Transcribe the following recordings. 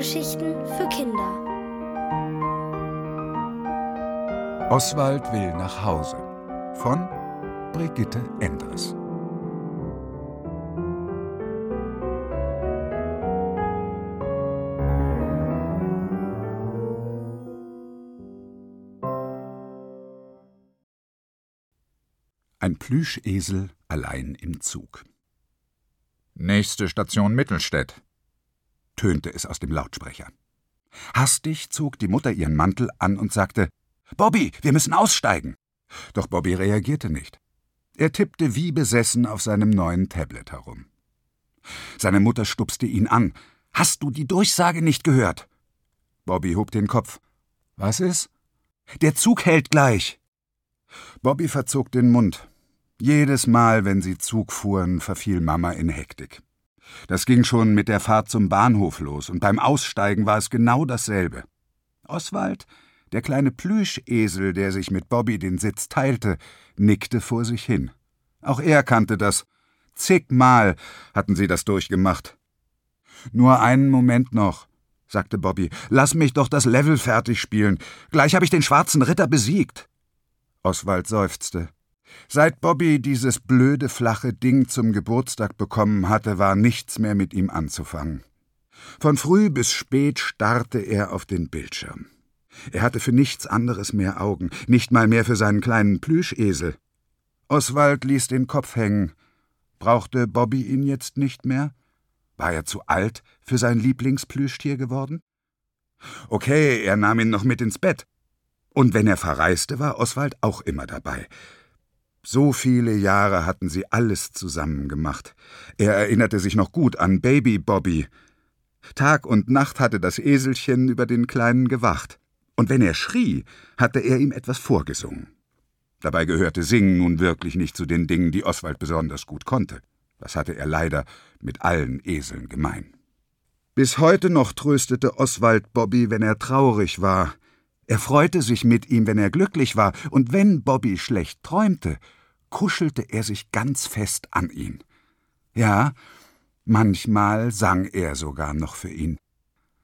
Hörgeschichten für Kinder. Oswald will nach Hause von Brigitte Endres. Ein Plüschesel allein im Zug. Nächste Station Mittelstädt, tönte es aus dem Lautsprecher. Hastig zog die Mutter ihren Mantel an und sagte Bobby, wir müssen aussteigen. Doch Bobby reagierte nicht. Er tippte wie besessen auf seinem neuen Tablet herum. Seine Mutter stupste ihn an. Hast du die Durchsage nicht gehört? Bobby hob den Kopf. Was ist? Der Zug hält gleich. Bobby verzog den Mund. Jedes Mal, wenn sie Zug fuhren, verfiel Mama in Hektik. Das ging schon mit der Fahrt zum Bahnhof los, und beim Aussteigen war es genau dasselbe. Oswald, der kleine Plüschesel, der sich mit Bobby den Sitz teilte, nickte vor sich hin. Auch er kannte das. Zigmal hatten sie das durchgemacht. Nur einen Moment noch, sagte Bobby. Lass mich doch das Level fertig spielen. Gleich habe ich den schwarzen Ritter besiegt. Oswald seufzte. Seit Bobby dieses blöde, flache Ding zum Geburtstag bekommen hatte, war nichts mehr mit ihm anzufangen. Von früh bis spät starrte er auf den Bildschirm. Er hatte für nichts anderes mehr Augen, nicht mal mehr für seinen kleinen Plüschesel. Oswald ließ den Kopf hängen. Brauchte Bobby ihn jetzt nicht mehr? War er zu alt für sein Lieblingsplüschtier geworden? Okay, er nahm ihn noch mit ins Bett. Und wenn er verreiste, war Oswald auch immer dabei. So viele Jahre hatten sie alles zusammen gemacht. Er erinnerte sich noch gut an Baby Bobby. Tag und Nacht hatte das Eselchen über den Kleinen gewacht. Und wenn er schrie, hatte er ihm etwas vorgesungen. Dabei gehörte Singen nun wirklich nicht zu den Dingen, die Oswald besonders gut konnte. Das hatte er leider mit allen Eseln gemein. Bis heute noch tröstete Oswald Bobby, wenn er traurig war, er freute sich mit ihm, wenn er glücklich war, und wenn Bobby schlecht träumte, kuschelte er sich ganz fest an ihn. Ja, manchmal sang er sogar noch für ihn.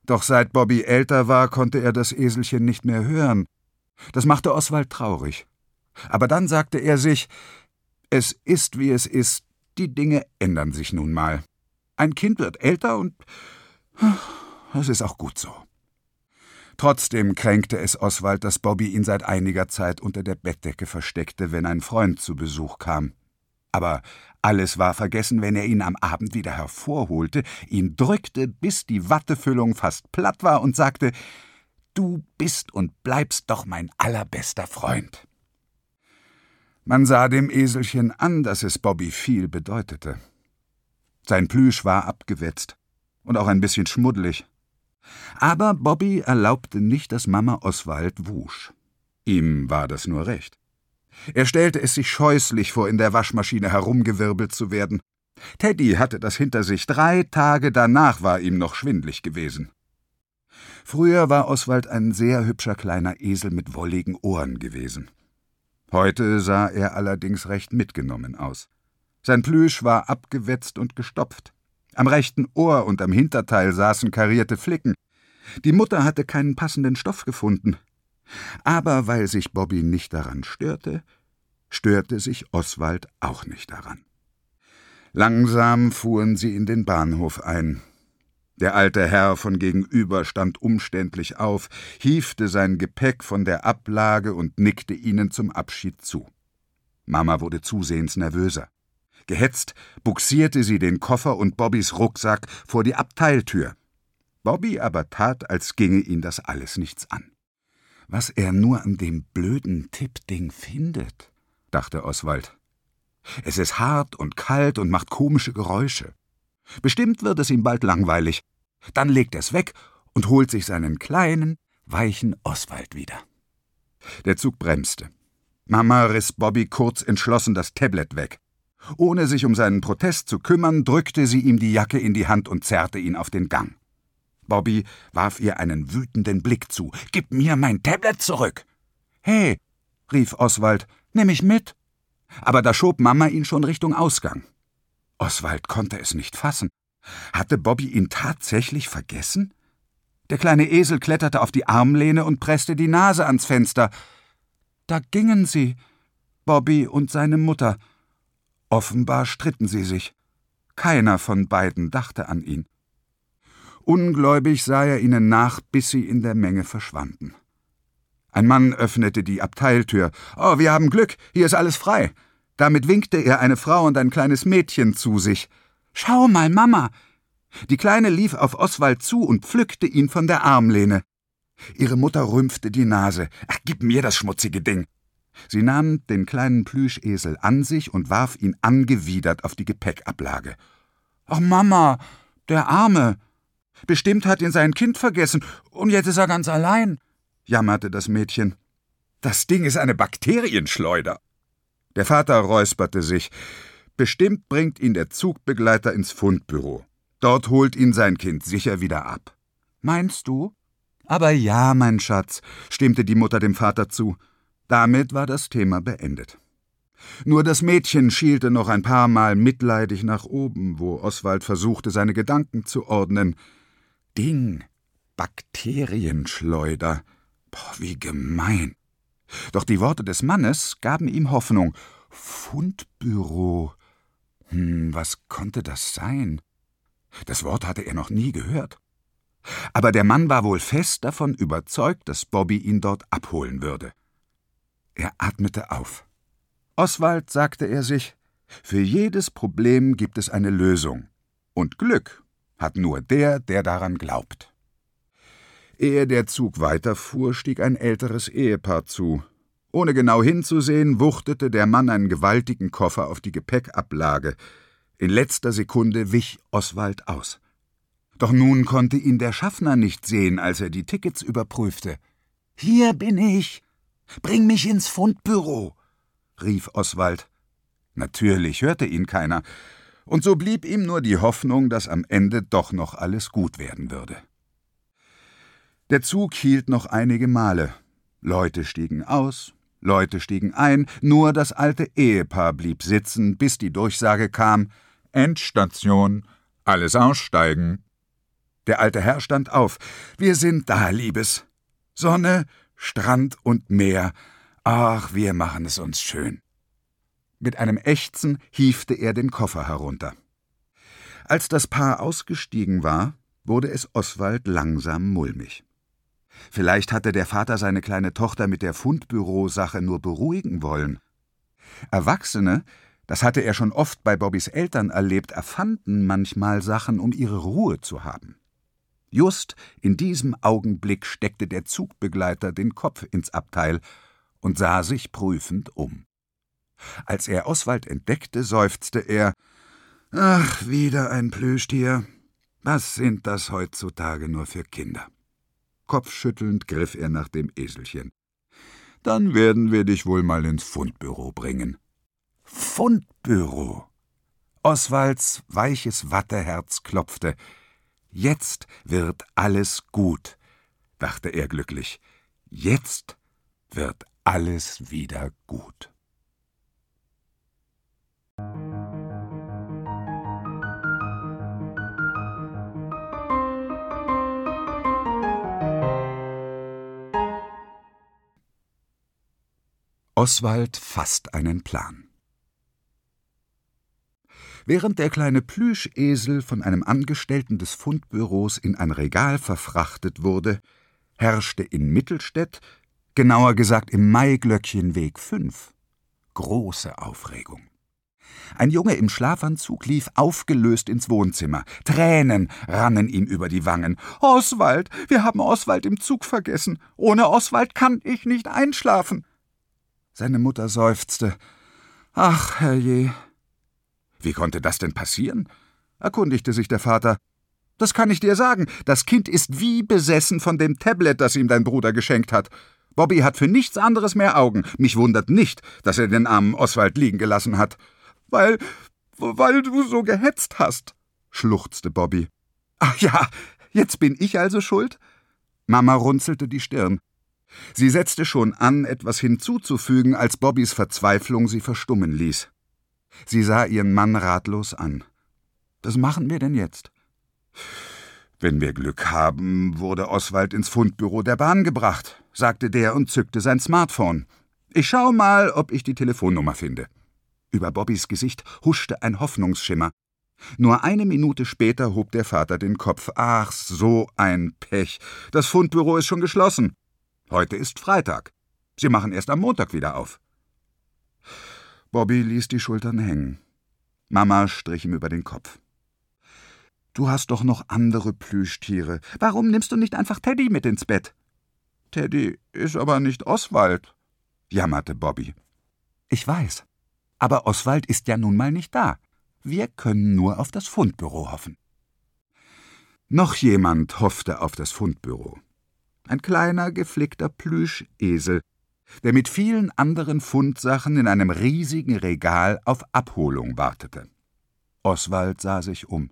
Doch seit Bobby älter war, konnte er das Eselchen nicht mehr hören. Das machte Oswald traurig. Aber dann sagte er sich, es ist, wie es ist, die Dinge ändern sich nun mal. Ein Kind wird älter und es ist auch gut so. Trotzdem kränkte es Oswald, dass Bobby ihn seit einiger Zeit unter der Bettdecke versteckte, wenn ein Freund zu Besuch kam. Aber alles war vergessen, wenn er ihn am Abend wieder hervorholte, ihn drückte, bis die Wattefüllung fast platt war und sagte Du bist und bleibst doch mein allerbester Freund. Man sah dem Eselchen an, dass es Bobby viel bedeutete. Sein Plüsch war abgewetzt und auch ein bisschen schmuddelig. Aber Bobby erlaubte nicht, dass Mama Oswald wusch. Ihm war das nur recht. Er stellte es sich scheußlich vor, in der Waschmaschine herumgewirbelt zu werden. Teddy hatte das hinter sich. Drei Tage danach war ihm noch schwindlig gewesen. Früher war Oswald ein sehr hübscher kleiner Esel mit wolligen Ohren gewesen. Heute sah er allerdings recht mitgenommen aus. Sein Plüsch war abgewetzt und gestopft. Am rechten Ohr und am Hinterteil saßen karierte Flicken. Die Mutter hatte keinen passenden Stoff gefunden. Aber weil sich Bobby nicht daran störte, störte sich Oswald auch nicht daran. Langsam fuhren sie in den Bahnhof ein. Der alte Herr von gegenüber stand umständlich auf, hiefte sein Gepäck von der Ablage und nickte ihnen zum Abschied zu. Mama wurde zusehends nervöser. Gehetzt buxierte sie den Koffer und Bobbys Rucksack vor die Abteiltür. Bobby aber tat, als ginge ihn das alles nichts an. Was er nur an dem blöden Tippding findet, dachte Oswald. Es ist hart und kalt und macht komische Geräusche. Bestimmt wird es ihm bald langweilig. Dann legt er es weg und holt sich seinen kleinen, weichen Oswald wieder. Der Zug bremste. Mama riss Bobby kurz entschlossen das Tablet weg. Ohne sich um seinen Protest zu kümmern, drückte sie ihm die Jacke in die Hand und zerrte ihn auf den Gang. Bobby warf ihr einen wütenden Blick zu. Gib mir mein Tablet zurück! Hey, rief Oswald, nimm mich mit! Aber da schob Mama ihn schon Richtung Ausgang. Oswald konnte es nicht fassen. Hatte Bobby ihn tatsächlich vergessen? Der kleine Esel kletterte auf die Armlehne und presste die Nase ans Fenster. Da gingen sie, Bobby und seine Mutter. Offenbar stritten sie sich. Keiner von beiden dachte an ihn. Ungläubig sah er ihnen nach, bis sie in der Menge verschwanden. Ein Mann öffnete die Abteiltür. Oh, wir haben Glück, hier ist alles frei. Damit winkte er eine Frau und ein kleines Mädchen zu sich. Schau mal, Mama. Die Kleine lief auf Oswald zu und pflückte ihn von der Armlehne. Ihre Mutter rümpfte die Nase. Ach, gib mir das schmutzige Ding. Sie nahm den kleinen Plüschesel an sich und warf ihn angewidert auf die Gepäckablage. Ach, Mama, der Arme. Bestimmt hat ihn sein Kind vergessen, und jetzt ist er ganz allein jammerte das Mädchen. Das Ding ist eine Bakterienschleuder. Der Vater räusperte sich. Bestimmt bringt ihn der Zugbegleiter ins Fundbüro. Dort holt ihn sein Kind sicher wieder ab. Meinst du? Aber ja, mein Schatz, stimmte die Mutter dem Vater zu. Damit war das Thema beendet. Nur das Mädchen schielte noch ein paar Mal mitleidig nach oben, wo Oswald versuchte, seine Gedanken zu ordnen. Ding, Bakterienschleuder. Boah, wie gemein. Doch die Worte des Mannes gaben ihm Hoffnung. Fundbüro. Hm, was konnte das sein? Das Wort hatte er noch nie gehört. Aber der Mann war wohl fest davon überzeugt, dass Bobby ihn dort abholen würde. Er atmete auf. Oswald, sagte er sich, für jedes Problem gibt es eine Lösung. Und Glück hat nur der, der daran glaubt. Ehe der Zug weiterfuhr, stieg ein älteres Ehepaar zu. Ohne genau hinzusehen, wuchtete der Mann einen gewaltigen Koffer auf die Gepäckablage. In letzter Sekunde wich Oswald aus. Doch nun konnte ihn der Schaffner nicht sehen, als er die Tickets überprüfte. Hier bin ich. Bring mich ins Fundbüro, rief Oswald. Natürlich hörte ihn keiner, und so blieb ihm nur die Hoffnung, dass am Ende doch noch alles gut werden würde. Der Zug hielt noch einige Male. Leute stiegen aus, Leute stiegen ein, nur das alte Ehepaar blieb sitzen, bis die Durchsage kam Endstation, alles aussteigen. Der alte Herr stand auf. Wir sind da, Liebes. Sonne, Strand und Meer. Ach, wir machen es uns schön. Mit einem Ächzen hiefte er den Koffer herunter. Als das Paar ausgestiegen war, wurde es Oswald langsam mulmig. Vielleicht hatte der Vater seine kleine Tochter mit der Fundbürosache nur beruhigen wollen. Erwachsene, das hatte er schon oft bei Bobbys Eltern erlebt, erfanden manchmal Sachen, um ihre Ruhe zu haben. Just in diesem Augenblick steckte der Zugbegleiter den Kopf ins Abteil und sah sich prüfend um. Als er Oswald entdeckte, seufzte er Ach, wieder ein Plüschtier. Was sind das heutzutage nur für Kinder? Kopfschüttelnd griff er nach dem Eselchen. Dann werden wir dich wohl mal ins Fundbüro bringen. Fundbüro. Oswalds weiches Watteherz klopfte. Jetzt wird alles gut, dachte er glücklich. Jetzt wird alles wieder gut. Oswald fasst einen Plan. Während der kleine Plüschesel von einem Angestellten des Fundbüros in ein Regal verfrachtet wurde, herrschte in Mittelstädt, genauer gesagt im Maiglöckchenweg 5, große Aufregung. Ein Junge im Schlafanzug lief aufgelöst ins Wohnzimmer. Tränen rannen ihm über die Wangen. Oswald, wir haben Oswald im Zug vergessen. Ohne Oswald kann ich nicht einschlafen. Seine Mutter seufzte. Ach, herrje. Wie konnte das denn passieren? erkundigte sich der Vater. Das kann ich dir sagen. Das Kind ist wie besessen von dem Tablet, das ihm dein Bruder geschenkt hat. Bobby hat für nichts anderes mehr Augen. Mich wundert nicht, dass er den armen Oswald liegen gelassen hat. Weil, weil du so gehetzt hast, schluchzte Bobby. Ach ja, jetzt bin ich also schuld? Mama runzelte die Stirn. Sie setzte schon an, etwas hinzuzufügen, als Bobbys Verzweiflung sie verstummen ließ. Sie sah ihren Mann ratlos an. Was machen wir denn jetzt? Wenn wir Glück haben, wurde Oswald ins Fundbüro der Bahn gebracht, sagte der und zückte sein Smartphone. Ich schau mal, ob ich die Telefonnummer finde. Über Bobbys Gesicht huschte ein Hoffnungsschimmer. Nur eine Minute später hob der Vater den Kopf. Ach, so ein Pech. Das Fundbüro ist schon geschlossen. Heute ist Freitag. Sie machen erst am Montag wieder auf. Bobby ließ die Schultern hängen. Mama strich ihm über den Kopf. Du hast doch noch andere Plüschtiere. Warum nimmst du nicht einfach Teddy mit ins Bett? Teddy ist aber nicht Oswald, jammerte Bobby. Ich weiß. Aber Oswald ist ja nun mal nicht da. Wir können nur auf das Fundbüro hoffen. Noch jemand hoffte auf das Fundbüro. Ein kleiner, geflickter Plüschesel, der mit vielen anderen Fundsachen in einem riesigen Regal auf Abholung wartete. Oswald sah sich um.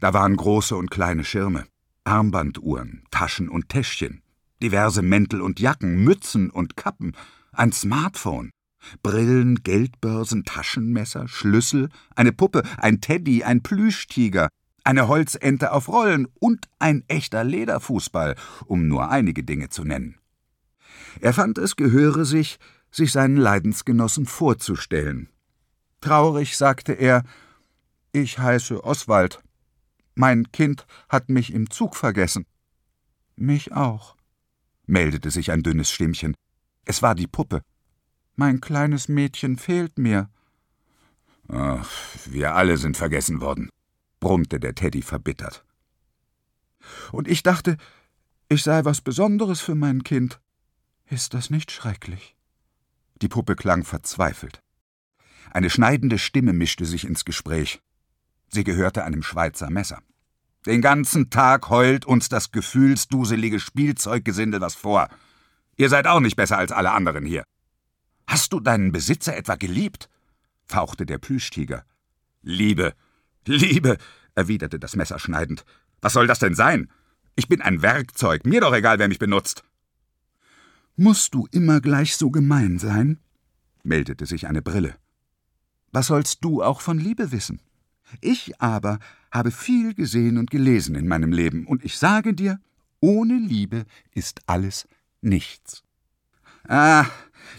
Da waren große und kleine Schirme, Armbanduhren, Taschen und Täschchen, diverse Mäntel und Jacken, Mützen und Kappen, ein Smartphone, Brillen, Geldbörsen, Taschenmesser, Schlüssel, eine Puppe, ein Teddy, ein Plüschtiger, eine Holzente auf Rollen und ein echter Lederfußball, um nur einige Dinge zu nennen. Er fand, es gehöre sich, sich seinen Leidensgenossen vorzustellen. Traurig sagte er Ich heiße Oswald. Mein Kind hat mich im Zug vergessen. Mich auch, meldete sich ein dünnes Stimmchen. Es war die Puppe. Mein kleines Mädchen fehlt mir. Ach, wir alle sind vergessen worden, brummte der Teddy verbittert. Und ich dachte, ich sei was Besonderes für mein Kind. Ist das nicht schrecklich? Die Puppe klang verzweifelt. Eine schneidende Stimme mischte sich ins Gespräch. Sie gehörte einem Schweizer Messer. Den ganzen Tag heult uns das gefühlsduselige Spielzeuggesindel was vor. Ihr seid auch nicht besser als alle anderen hier. Hast du deinen Besitzer etwa geliebt? fauchte der Plüschtiger. Liebe, Liebe, erwiderte das Messer schneidend. Was soll das denn sein? Ich bin ein Werkzeug, mir doch egal, wer mich benutzt. Musst du immer gleich so gemein sein? meldete sich eine Brille. Was sollst du auch von Liebe wissen? Ich aber habe viel gesehen und gelesen in meinem Leben, und ich sage dir, ohne Liebe ist alles nichts. Ah,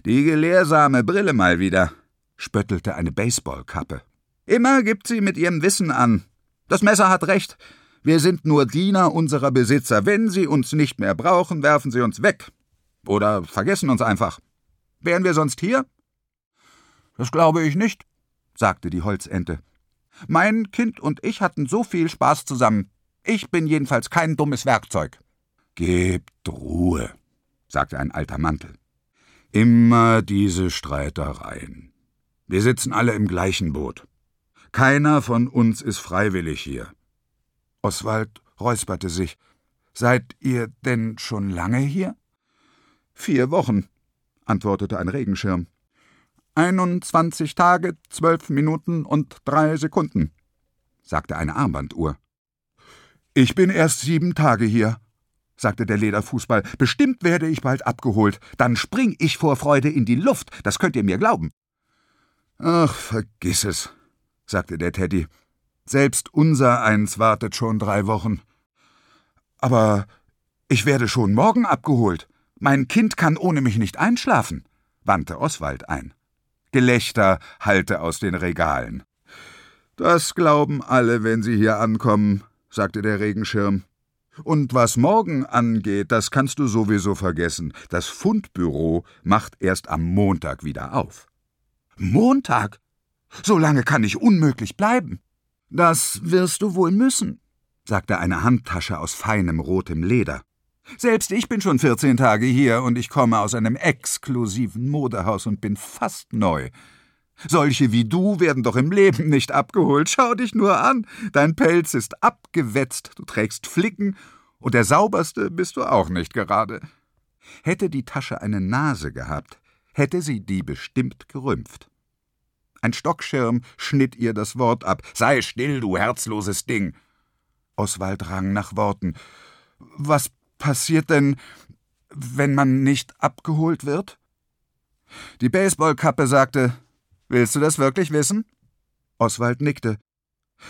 die gelehrsame Brille mal wieder, spöttelte eine Baseballkappe. Immer gibt sie mit ihrem Wissen an. Das Messer hat recht. Wir sind nur Diener unserer Besitzer. Wenn sie uns nicht mehr brauchen, werfen sie uns weg. Oder vergessen uns einfach. Wären wir sonst hier? Das glaube ich nicht, sagte die Holzente. Mein Kind und ich hatten so viel Spaß zusammen. Ich bin jedenfalls kein dummes Werkzeug. Gebt Ruhe, sagte ein alter Mantel. Immer diese Streitereien. Wir sitzen alle im gleichen Boot. Keiner von uns ist freiwillig hier. Oswald räusperte sich. Seid ihr denn schon lange hier? Vier Wochen, antwortete ein Regenschirm. Einundzwanzig Tage, zwölf Minuten und drei Sekunden, sagte eine Armbanduhr. Ich bin erst sieben Tage hier, sagte der Lederfußball. Bestimmt werde ich bald abgeholt. Dann spring ich vor Freude in die Luft, das könnt ihr mir glauben. Ach, vergiss es, sagte der Teddy. Selbst unser eins wartet schon drei Wochen. Aber ich werde schon morgen abgeholt. Mein Kind kann ohne mich nicht einschlafen, wandte Oswald ein. Gelächter hallte aus den Regalen. Das glauben alle, wenn sie hier ankommen, sagte der Regenschirm. Und was morgen angeht, das kannst du sowieso vergessen. Das Fundbüro macht erst am Montag wieder auf. Montag? So lange kann ich unmöglich bleiben. Das wirst du wohl müssen, sagte eine Handtasche aus feinem rotem Leder. Selbst ich bin schon 14 Tage hier und ich komme aus einem exklusiven Modehaus und bin fast neu. Solche wie du werden doch im Leben nicht abgeholt. Schau dich nur an. Dein Pelz ist abgewetzt, du trägst Flicken und der sauberste bist du auch nicht gerade. Hätte die Tasche eine Nase gehabt, hätte sie die bestimmt gerümpft. Ein Stockschirm schnitt ihr das Wort ab. Sei still, du herzloses Ding. Oswald rang nach Worten. Was passiert denn, wenn man nicht abgeholt wird? Die Baseballkappe sagte, Willst du das wirklich wissen? Oswald nickte.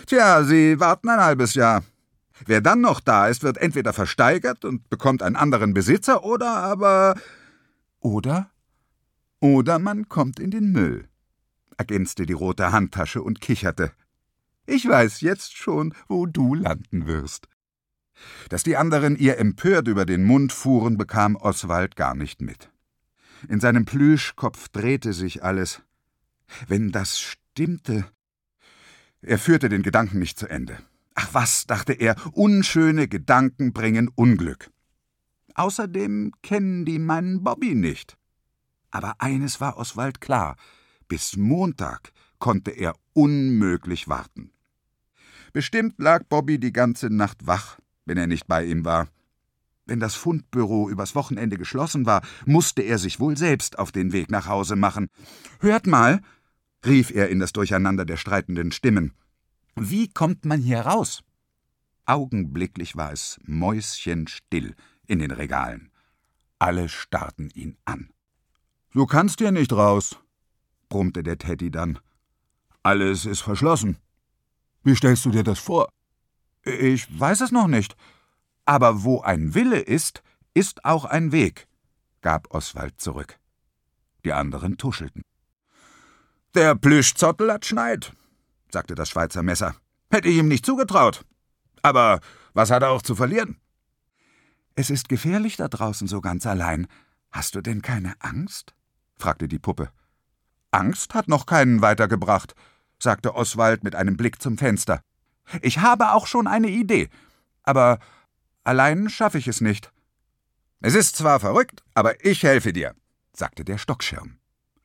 Tja, Sie warten ein halbes Jahr. Wer dann noch da ist, wird entweder versteigert und bekommt einen anderen Besitzer oder aber. Oder? Oder man kommt in den Müll, ergänzte die rote Handtasche und kicherte. Ich weiß jetzt schon, wo du landen wirst. Dass die anderen ihr empört über den Mund fuhren, bekam Oswald gar nicht mit. In seinem Plüschkopf drehte sich alles. Wenn das stimmte. Er führte den Gedanken nicht zu Ende. Ach was, dachte er, unschöne Gedanken bringen Unglück. Außerdem kennen die meinen Bobby nicht. Aber eines war Oswald klar: bis Montag konnte er unmöglich warten. Bestimmt lag Bobby die ganze Nacht wach, wenn er nicht bei ihm war. Wenn das Fundbüro übers Wochenende geschlossen war, musste er sich wohl selbst auf den Weg nach Hause machen. Hört mal, rief er in das Durcheinander der streitenden Stimmen. Wie kommt man hier raus? Augenblicklich war es mäuschenstill in den Regalen. Alle starrten ihn an. Du kannst hier nicht raus, brummte der Teddy dann. Alles ist verschlossen. Wie stellst du dir das vor? Ich weiß es noch nicht. Aber wo ein Wille ist, ist auch ein Weg, gab Oswald zurück. Die anderen tuschelten. Der Plüschzottel hat Schneid, sagte das Schweizer Messer. Hätte ich ihm nicht zugetraut. Aber was hat er auch zu verlieren? Es ist gefährlich da draußen so ganz allein. Hast du denn keine Angst? fragte die Puppe. Angst hat noch keinen weitergebracht, sagte Oswald mit einem Blick zum Fenster. Ich habe auch schon eine Idee, aber allein schaffe ich es nicht. Es ist zwar verrückt, aber ich helfe dir, sagte der Stockschirm.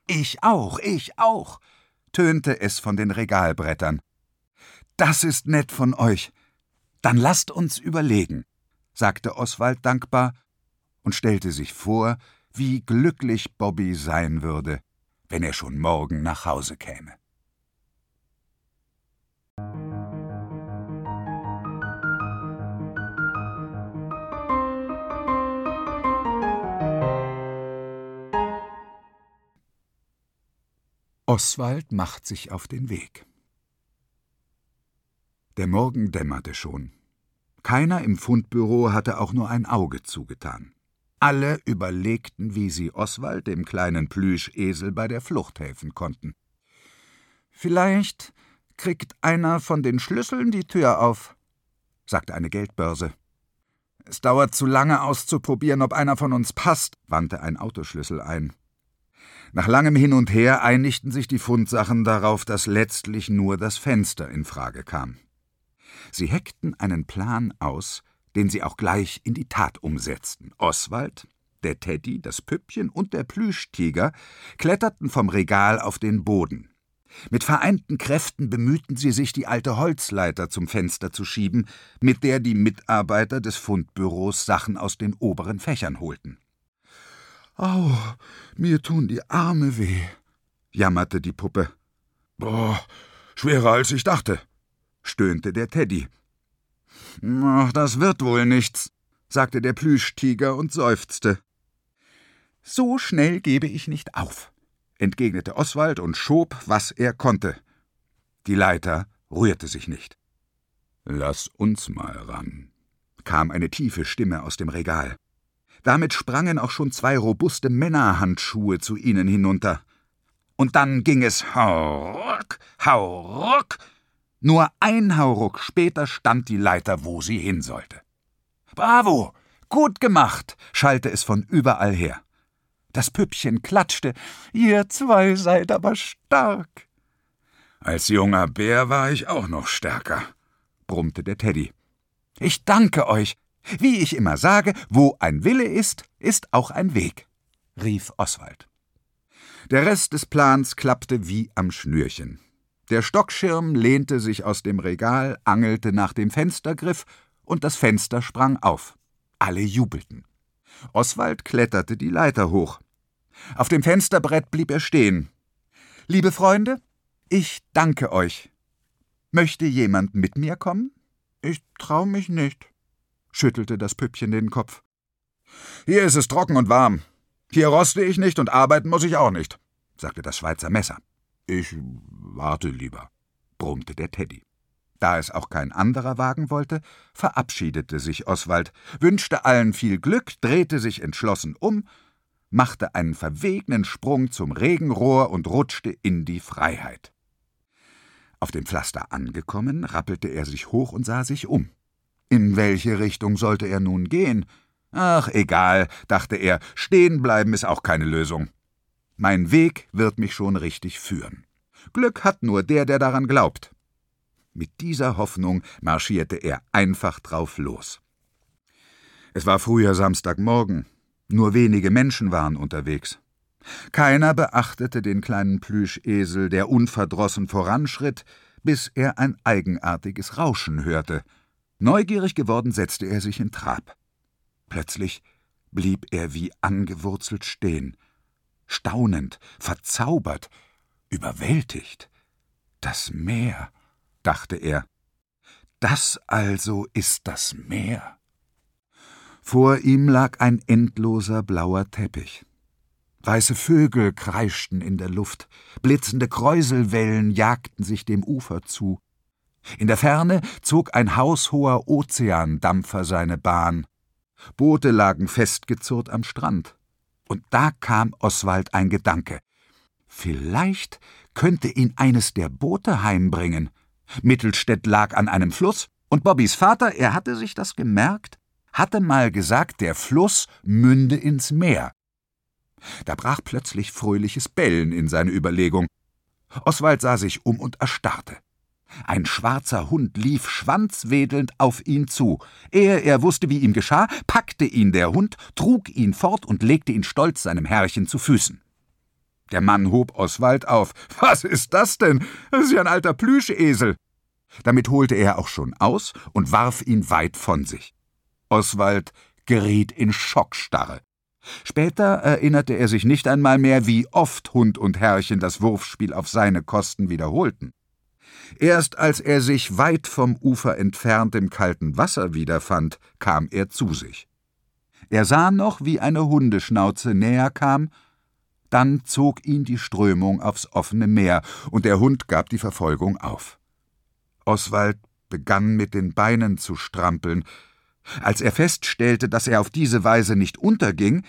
Ich auch, ich auch, tönte es von den Regalbrettern. Das ist nett von euch. Dann lasst uns überlegen, sagte Oswald dankbar und stellte sich vor, wie glücklich Bobby sein würde, wenn er schon morgen nach Hause käme. Oswald macht sich auf den Weg. Der Morgen dämmerte schon. Keiner im Fundbüro hatte auch nur ein Auge zugetan. Alle überlegten, wie sie Oswald, dem kleinen Plüschesel, bei der Flucht helfen konnten. Vielleicht kriegt einer von den Schlüsseln die Tür auf, sagte eine Geldbörse. Es dauert zu lange auszuprobieren, ob einer von uns passt, wandte ein Autoschlüssel ein. Nach langem Hin und Her einigten sich die Fundsachen darauf, dass letztlich nur das Fenster in Frage kam. Sie heckten einen Plan aus, den sie auch gleich in die Tat umsetzten. Oswald, der Teddy, das Püppchen und der Plüschtiger kletterten vom Regal auf den Boden. Mit vereinten Kräften bemühten sie sich, die alte Holzleiter zum Fenster zu schieben, mit der die Mitarbeiter des Fundbüros Sachen aus den oberen Fächern holten. Au, mir tun die Arme weh, jammerte die Puppe. Boah, schwerer als ich dachte, stöhnte der Teddy. Ach, das wird wohl nichts, sagte der Plüschtiger und seufzte. So schnell gebe ich nicht auf, entgegnete Oswald und schob, was er konnte. Die Leiter rührte sich nicht. Lass uns mal ran, kam eine tiefe Stimme aus dem Regal. Damit sprangen auch schon zwei robuste Männerhandschuhe zu ihnen hinunter. Und dann ging es hauruck, hauruck. Nur ein Hauruck später stand die Leiter, wo sie hin sollte. Bravo! Gut gemacht! schallte es von überall her. Das Püppchen klatschte. Ihr zwei seid aber stark. Als junger Bär war ich auch noch stärker, brummte der Teddy. Ich danke euch, wie ich immer sage, wo ein Wille ist, ist auch ein Weg, rief Oswald. Der Rest des Plans klappte wie am Schnürchen. Der Stockschirm lehnte sich aus dem Regal, angelte nach dem Fenstergriff, und das Fenster sprang auf. Alle jubelten. Oswald kletterte die Leiter hoch. Auf dem Fensterbrett blieb er stehen. Liebe Freunde, ich danke euch. Möchte jemand mit mir kommen? Ich trau mich nicht schüttelte das Püppchen den Kopf. Hier ist es trocken und warm. Hier roste ich nicht und arbeiten muss ich auch nicht, sagte das Schweizer Messer. Ich warte lieber, brummte der Teddy. Da es auch kein anderer wagen wollte, verabschiedete sich Oswald, wünschte allen viel Glück, drehte sich entschlossen um, machte einen verwegenen Sprung zum Regenrohr und rutschte in die Freiheit. Auf dem Pflaster angekommen, rappelte er sich hoch und sah sich um. In welche Richtung sollte er nun gehen? Ach, egal, dachte er, stehen bleiben ist auch keine Lösung. Mein Weg wird mich schon richtig führen. Glück hat nur der, der daran glaubt. Mit dieser Hoffnung marschierte er einfach drauf los. Es war früher Samstagmorgen, nur wenige Menschen waren unterwegs. Keiner beachtete den kleinen Plüschesel, der unverdrossen voranschritt, bis er ein eigenartiges Rauschen hörte. Neugierig geworden setzte er sich in Trab. Plötzlich blieb er wie angewurzelt stehen, staunend, verzaubert, überwältigt. Das Meer, dachte er. Das also ist das Meer. Vor ihm lag ein endloser blauer Teppich. Weiße Vögel kreischten in der Luft, blitzende Kräuselwellen jagten sich dem Ufer zu. In der Ferne zog ein haushoher Ozeandampfer seine Bahn. Boote lagen festgezurrt am Strand. Und da kam Oswald ein Gedanke. Vielleicht könnte ihn eines der Boote heimbringen. Mittelstädt lag an einem Fluss, und Bobbys Vater, er hatte sich das gemerkt, hatte mal gesagt, der Fluss münde ins Meer. Da brach plötzlich fröhliches Bellen in seine Überlegung. Oswald sah sich um und erstarrte. Ein schwarzer Hund lief schwanzwedelnd auf ihn zu. Ehe er wusste, wie ihm geschah, packte ihn der Hund, trug ihn fort und legte ihn stolz seinem Herrchen zu Füßen. Der Mann hob Oswald auf. Was ist das denn? Das ist ja ein alter Plüschesel. Damit holte er auch schon aus und warf ihn weit von sich. Oswald geriet in Schockstarre. Später erinnerte er sich nicht einmal mehr, wie oft Hund und Herrchen das Wurfspiel auf seine Kosten wiederholten. Erst als er sich weit vom Ufer entfernt im kalten Wasser wiederfand, kam er zu sich. Er sah noch, wie eine Hundeschnauze näher kam, dann zog ihn die Strömung aufs offene Meer, und der Hund gab die Verfolgung auf. Oswald begann mit den Beinen zu strampeln. Als er feststellte, dass er auf diese Weise nicht unterging,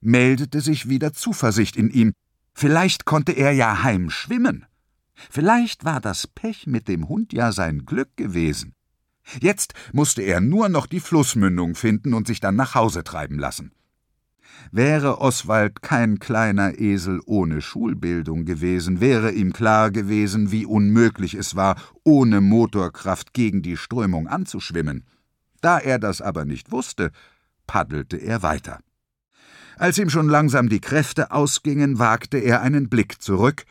meldete sich wieder Zuversicht in ihm. Vielleicht konnte er ja heim schwimmen. Vielleicht war das Pech mit dem Hund ja sein Glück gewesen. Jetzt musste er nur noch die Flussmündung finden und sich dann nach Hause treiben lassen. Wäre Oswald kein kleiner Esel ohne Schulbildung gewesen, wäre ihm klar gewesen, wie unmöglich es war, ohne Motorkraft gegen die Strömung anzuschwimmen. Da er das aber nicht wusste, paddelte er weiter. Als ihm schon langsam die Kräfte ausgingen, wagte er einen Blick zurück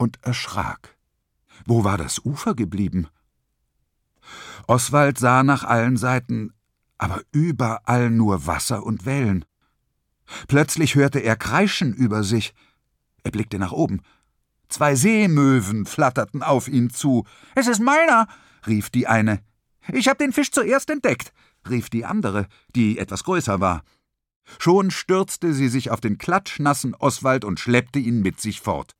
und erschrak. Wo war das Ufer geblieben? Oswald sah nach allen Seiten, aber überall nur Wasser und Wellen. Plötzlich hörte er Kreischen über sich. Er blickte nach oben. Zwei Seemöwen flatterten auf ihn zu. Es ist meiner, rief die eine. Ich hab den Fisch zuerst entdeckt, rief die andere, die etwas größer war. Schon stürzte sie sich auf den klatschnassen Oswald und schleppte ihn mit sich fort.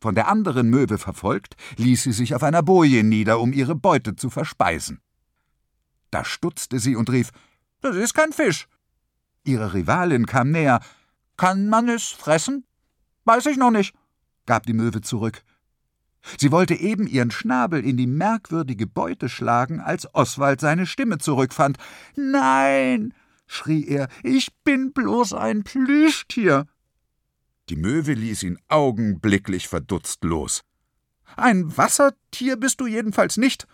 Von der anderen Möwe verfolgt, ließ sie sich auf einer Boje nieder, um ihre Beute zu verspeisen. Da stutzte sie und rief: Das ist kein Fisch. Ihre Rivalin kam näher. Kann man es fressen? Weiß ich noch nicht, gab die Möwe zurück. Sie wollte eben ihren Schnabel in die merkwürdige Beute schlagen, als Oswald seine Stimme zurückfand. Nein, schrie er, ich bin bloß ein Plüschtier. Die Möwe ließ ihn augenblicklich verdutzt los. Ein Wassertier bist du jedenfalls nicht.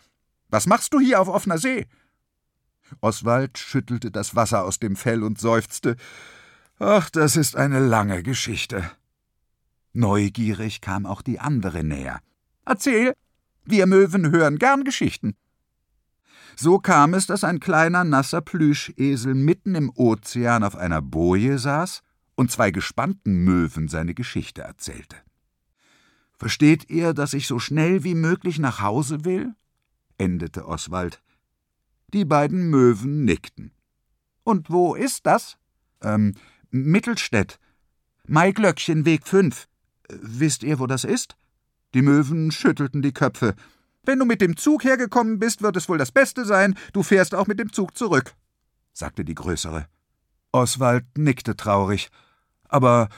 Was machst du hier auf offener See? Oswald schüttelte das Wasser aus dem Fell und seufzte. Ach, das ist eine lange Geschichte. Neugierig kam auch die andere näher. Erzähl, wir Möwen hören gern Geschichten. So kam es, dass ein kleiner nasser Plüschesel mitten im Ozean auf einer Boje saß und zwei gespannten Möwen seine Geschichte erzählte. Versteht ihr, dass ich so schnell wie möglich nach Hause will? endete Oswald. Die beiden Möwen nickten. Und wo ist das? Ähm, Mittelstädt. Maiglöckchen, Weg fünf. Wisst ihr, wo das ist? Die Möwen schüttelten die Köpfe. Wenn du mit dem Zug hergekommen bist, wird es wohl das Beste sein, du fährst auch mit dem Zug zurück, sagte die Größere. Oswald nickte traurig. Aber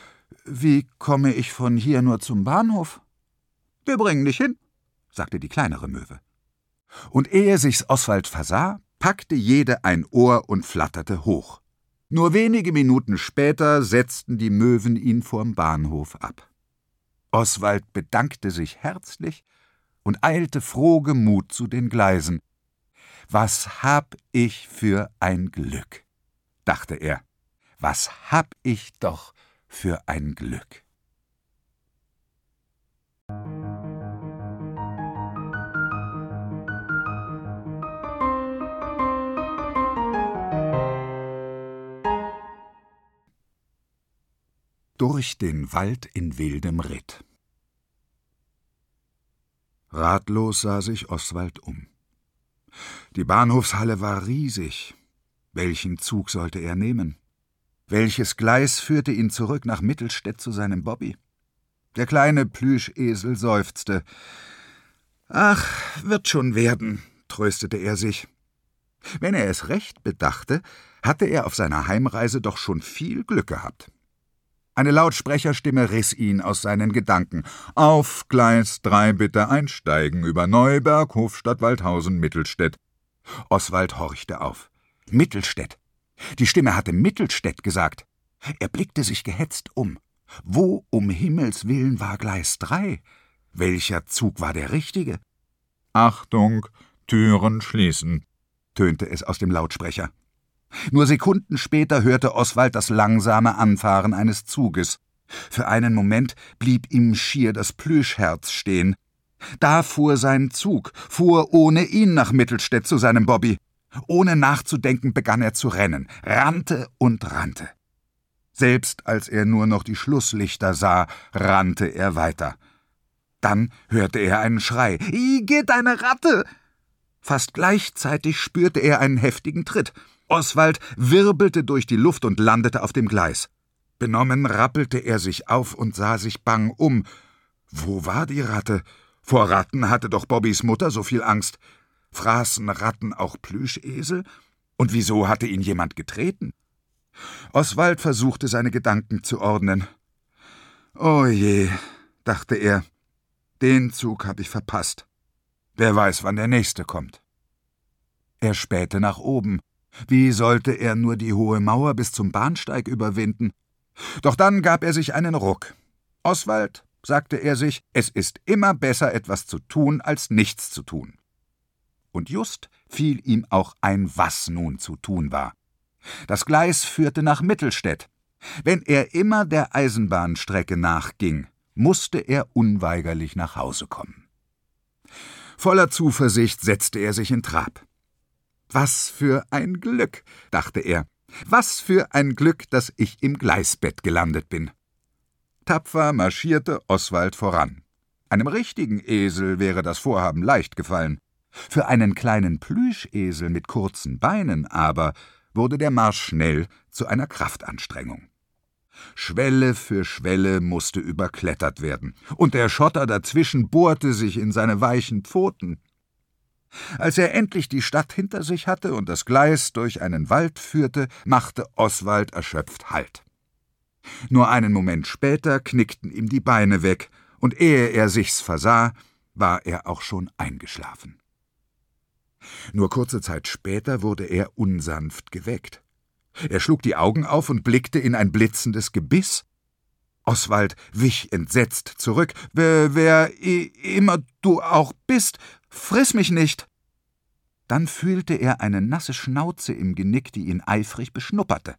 wie komme ich von hier nur zum Bahnhof? Wir bringen dich hin, sagte die kleinere Möwe. Und ehe sich's Oswald versah, packte jede ein Ohr und flatterte hoch. Nur wenige Minuten später setzten die Möwen ihn vorm Bahnhof ab. Oswald bedankte sich herzlich und eilte frohgemut zu den Gleisen. Was hab ich für ein Glück, dachte er. Was hab ich doch für ein Glück. Durch den Wald in wildem Ritt. Ratlos sah sich Oswald um. Die Bahnhofshalle war riesig. Welchen Zug sollte er nehmen? Welches Gleis führte ihn zurück nach Mittelstädt zu seinem Bobby? Der kleine Plüschesel seufzte. Ach, wird schon werden, tröstete er sich. Wenn er es recht bedachte, hatte er auf seiner Heimreise doch schon viel Glück gehabt. Eine Lautsprecherstimme riss ihn aus seinen Gedanken. Auf Gleis 3 bitte einsteigen über Neuberg, Hofstadt, Waldhausen, Mittelstädt. Oswald horchte auf. Mittelstädt. Die Stimme hatte Mittelstädt gesagt. Er blickte sich gehetzt um. Wo um Himmels willen war Gleis 3? Welcher Zug war der richtige? Achtung, Türen schließen, tönte es aus dem Lautsprecher. Nur Sekunden später hörte Oswald das langsame Anfahren eines Zuges. Für einen Moment blieb ihm schier das Plüschherz stehen. Da fuhr sein Zug, fuhr ohne ihn nach Mittelstädt zu seinem Bobby. Ohne nachzudenken begann er zu rennen, rannte und rannte. Selbst als er nur noch die Schlusslichter sah, rannte er weiter. Dann hörte er einen Schrei. Igitt, eine Ratte! Fast gleichzeitig spürte er einen heftigen Tritt. Oswald wirbelte durch die Luft und landete auf dem Gleis. Benommen rappelte er sich auf und sah sich bang um. Wo war die Ratte? Vor Ratten hatte doch Bobbys Mutter so viel Angst. Fraßen Ratten auch Plüschesel? Und wieso hatte ihn jemand getreten? Oswald versuchte seine Gedanken zu ordnen. Oh je, dachte er, den Zug hab ich verpasst. Wer weiß, wann der nächste kommt. Er spähte nach oben. Wie sollte er nur die hohe Mauer bis zum Bahnsteig überwinden? Doch dann gab er sich einen Ruck. Oswald, sagte er sich, es ist immer besser, etwas zu tun, als nichts zu tun. Und just fiel ihm auch ein, was nun zu tun war. Das Gleis führte nach Mittelstädt. Wenn er immer der Eisenbahnstrecke nachging, musste er unweigerlich nach Hause kommen. Voller Zuversicht setzte er sich in Trab. Was für ein Glück, dachte er. Was für ein Glück, dass ich im Gleisbett gelandet bin. Tapfer marschierte Oswald voran. Einem richtigen Esel wäre das Vorhaben leicht gefallen. Für einen kleinen Plüschesel mit kurzen Beinen aber wurde der Marsch schnell zu einer Kraftanstrengung. Schwelle für Schwelle musste überklettert werden, und der Schotter dazwischen bohrte sich in seine weichen Pfoten. Als er endlich die Stadt hinter sich hatte und das Gleis durch einen Wald führte, machte Oswald erschöpft Halt. Nur einen Moment später knickten ihm die Beine weg, und ehe er sich's versah, war er auch schon eingeschlafen. Nur kurze Zeit später wurde er unsanft geweckt. Er schlug die Augen auf und blickte in ein blitzendes Gebiss. Oswald wich entsetzt zurück. Wer, wer immer du auch bist, Friss mich nicht! Dann fühlte er eine nasse Schnauze im Genick, die ihn eifrig beschnupperte.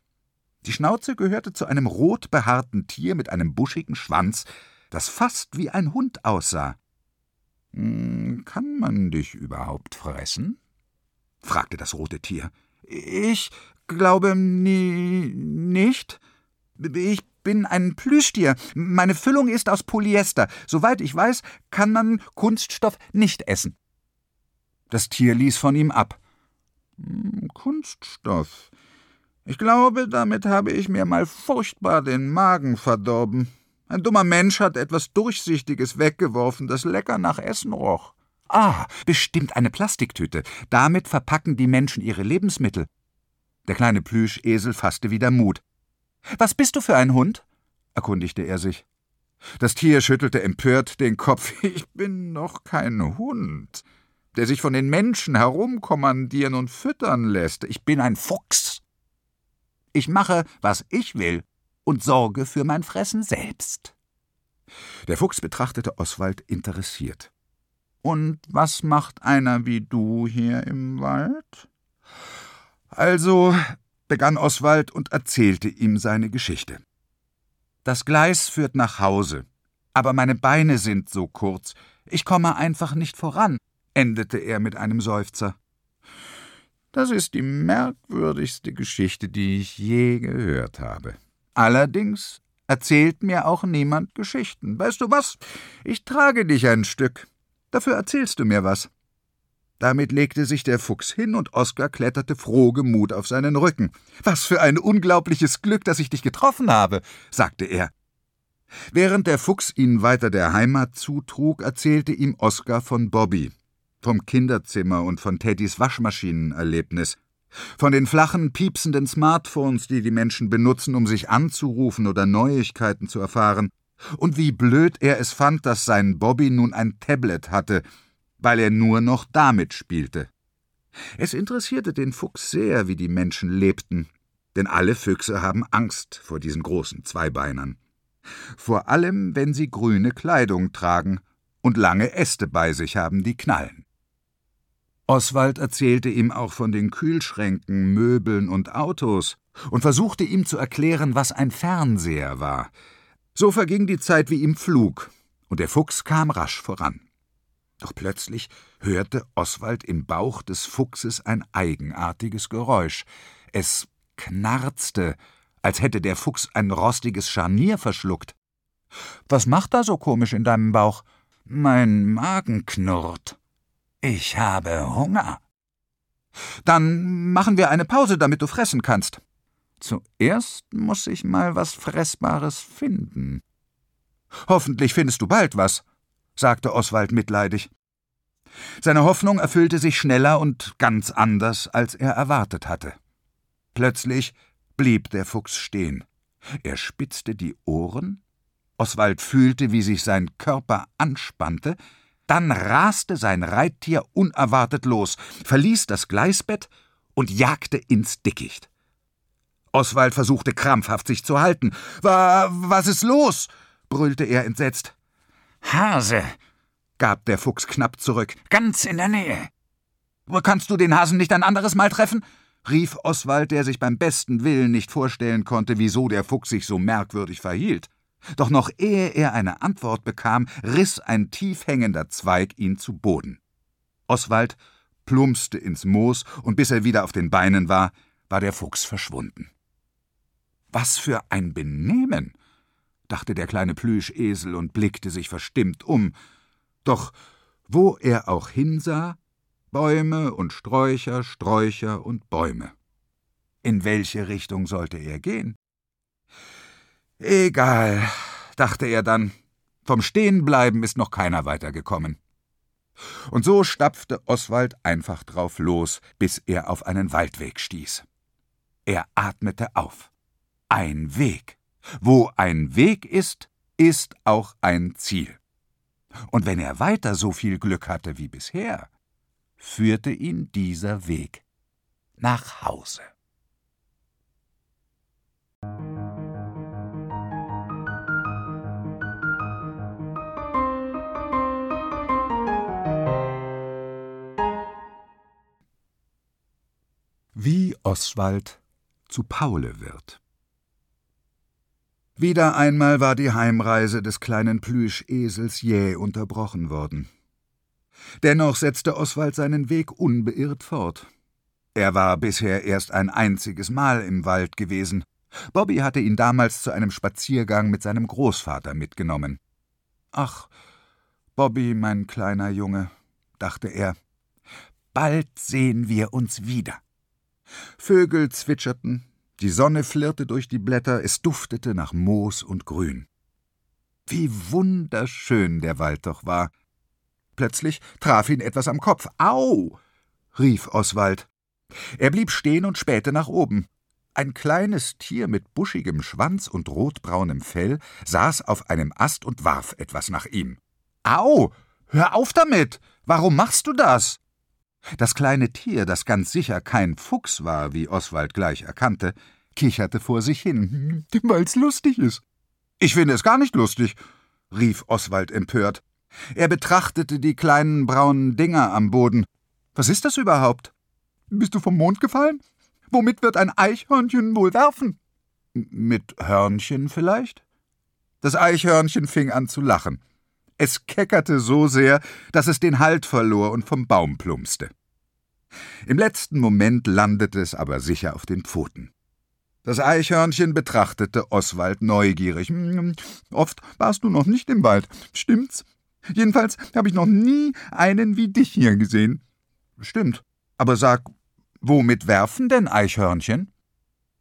Die Schnauze gehörte zu einem rot behaarten Tier mit einem buschigen Schwanz, das fast wie ein Hund aussah. Hm, kann man dich überhaupt fressen? fragte das rote Tier. Ich glaube nie nicht. Ich bin ein Plüschtier. Meine Füllung ist aus Polyester. Soweit ich weiß, kann man Kunststoff nicht essen. Das Tier ließ von ihm ab. Hm, Kunststoff. Ich glaube, damit habe ich mir mal furchtbar den Magen verdorben. Ein dummer Mensch hat etwas Durchsichtiges weggeworfen, das lecker nach Essen roch. Ah, bestimmt eine Plastiktüte. Damit verpacken die Menschen ihre Lebensmittel. Der kleine Plüschesel fasste wieder Mut. Was bist du für ein Hund? erkundigte er sich. Das Tier schüttelte empört den Kopf. Ich bin noch kein Hund, der sich von den Menschen herumkommandieren und füttern lässt. Ich bin ein Fuchs. Ich mache, was ich will und sorge für mein Fressen selbst. Der Fuchs betrachtete Oswald interessiert. Und was macht einer wie du hier im Wald? Also, begann Oswald und erzählte ihm seine Geschichte. Das Gleis führt nach Hause, aber meine Beine sind so kurz, ich komme einfach nicht voran, endete er mit einem Seufzer. Das ist die merkwürdigste Geschichte, die ich je gehört habe. Allerdings erzählt mir auch niemand Geschichten. Weißt du was? Ich trage dich ein Stück. Dafür erzählst du mir was. Damit legte sich der Fuchs hin und Oskar kletterte frohgemut auf seinen Rücken. Was für ein unglaubliches Glück, dass ich dich getroffen habe, sagte er. Während der Fuchs ihn weiter der Heimat zutrug, erzählte ihm Oskar von Bobby, vom Kinderzimmer und von Teddys Waschmaschinenerlebnis, von den flachen, piepsenden Smartphones, die die Menschen benutzen, um sich anzurufen oder Neuigkeiten zu erfahren, und wie blöd er es fand, dass sein Bobby nun ein Tablet hatte, weil er nur noch damit spielte. Es interessierte den Fuchs sehr, wie die Menschen lebten, denn alle Füchse haben Angst vor diesen großen Zweibeinern. Vor allem, wenn sie grüne Kleidung tragen und lange Äste bei sich haben, die knallen. Oswald erzählte ihm auch von den Kühlschränken, Möbeln und Autos und versuchte ihm zu erklären, was ein Fernseher war. So verging die Zeit wie im Flug, und der Fuchs kam rasch voran. Doch plötzlich hörte Oswald im Bauch des Fuchses ein eigenartiges Geräusch. Es knarzte, als hätte der Fuchs ein rostiges Scharnier verschluckt. Was macht da so komisch in deinem Bauch? Mein Magen knurrt. Ich habe Hunger. Dann machen wir eine Pause, damit du fressen kannst. Zuerst muss ich mal was Fressbares finden. Hoffentlich findest du bald was, sagte Oswald mitleidig. Seine Hoffnung erfüllte sich schneller und ganz anders, als er erwartet hatte. Plötzlich blieb der Fuchs stehen. Er spitzte die Ohren, Oswald fühlte, wie sich sein Körper anspannte, dann raste sein Reittier unerwartet los, verließ das Gleisbett und jagte ins Dickicht. Oswald versuchte krampfhaft sich zu halten. Was ist los? brüllte er entsetzt. Hase, gab der Fuchs knapp zurück, ganz in der Nähe. Kannst du den Hasen nicht ein anderes Mal treffen? rief Oswald, der sich beim besten Willen nicht vorstellen konnte, wieso der Fuchs sich so merkwürdig verhielt. Doch noch ehe er eine Antwort bekam, riss ein tief hängender Zweig ihn zu Boden. Oswald plumpste ins Moos, und bis er wieder auf den Beinen war, war der Fuchs verschwunden. Was für ein Benehmen! dachte der kleine Plüschesel und blickte sich verstimmt um. Doch wo er auch hinsah, Bäume und Sträucher, Sträucher und Bäume. In welche Richtung sollte er gehen? Egal, dachte er dann, vom Stehenbleiben ist noch keiner weitergekommen. Und so stapfte Oswald einfach drauf los, bis er auf einen Waldweg stieß. Er atmete auf. Ein Weg. Wo ein Weg ist, ist auch ein Ziel. Und wenn er weiter so viel Glück hatte wie bisher, führte ihn dieser Weg nach Hause. Wie Oswald zu Paule wird. Wieder einmal war die Heimreise des kleinen Plüschesels jäh unterbrochen worden. Dennoch setzte Oswald seinen Weg unbeirrt fort. Er war bisher erst ein einziges Mal im Wald gewesen. Bobby hatte ihn damals zu einem Spaziergang mit seinem Großvater mitgenommen. Ach, Bobby, mein kleiner Junge, dachte er, bald sehen wir uns wieder. Vögel zwitscherten, die Sonne flirrte durch die Blätter, es duftete nach Moos und Grün. Wie wunderschön der Wald doch war. Plötzlich traf ihn etwas am Kopf. Au! rief Oswald. Er blieb stehen und spähte nach oben. Ein kleines Tier mit buschigem Schwanz und rotbraunem Fell saß auf einem Ast und warf etwas nach ihm. Au! Hör auf damit! Warum machst du das? Das kleine Tier, das ganz sicher kein Fuchs war, wie Oswald gleich erkannte, kicherte vor sich hin, weil's lustig ist. Ich finde es gar nicht lustig, rief Oswald empört. Er betrachtete die kleinen braunen Dinger am Boden. Was ist das überhaupt? Bist du vom Mond gefallen? Womit wird ein Eichhörnchen wohl werfen? Mit Hörnchen vielleicht? Das Eichhörnchen fing an zu lachen. Es keckerte so sehr, dass es den Halt verlor und vom Baum plumpste. Im letzten Moment landete es aber sicher auf den Pfoten. Das Eichhörnchen betrachtete Oswald neugierig. Hm, oft warst du noch nicht im Wald, stimmt's? Jedenfalls habe ich noch nie einen wie dich hier gesehen. Stimmt. Aber sag, womit werfen denn Eichhörnchen?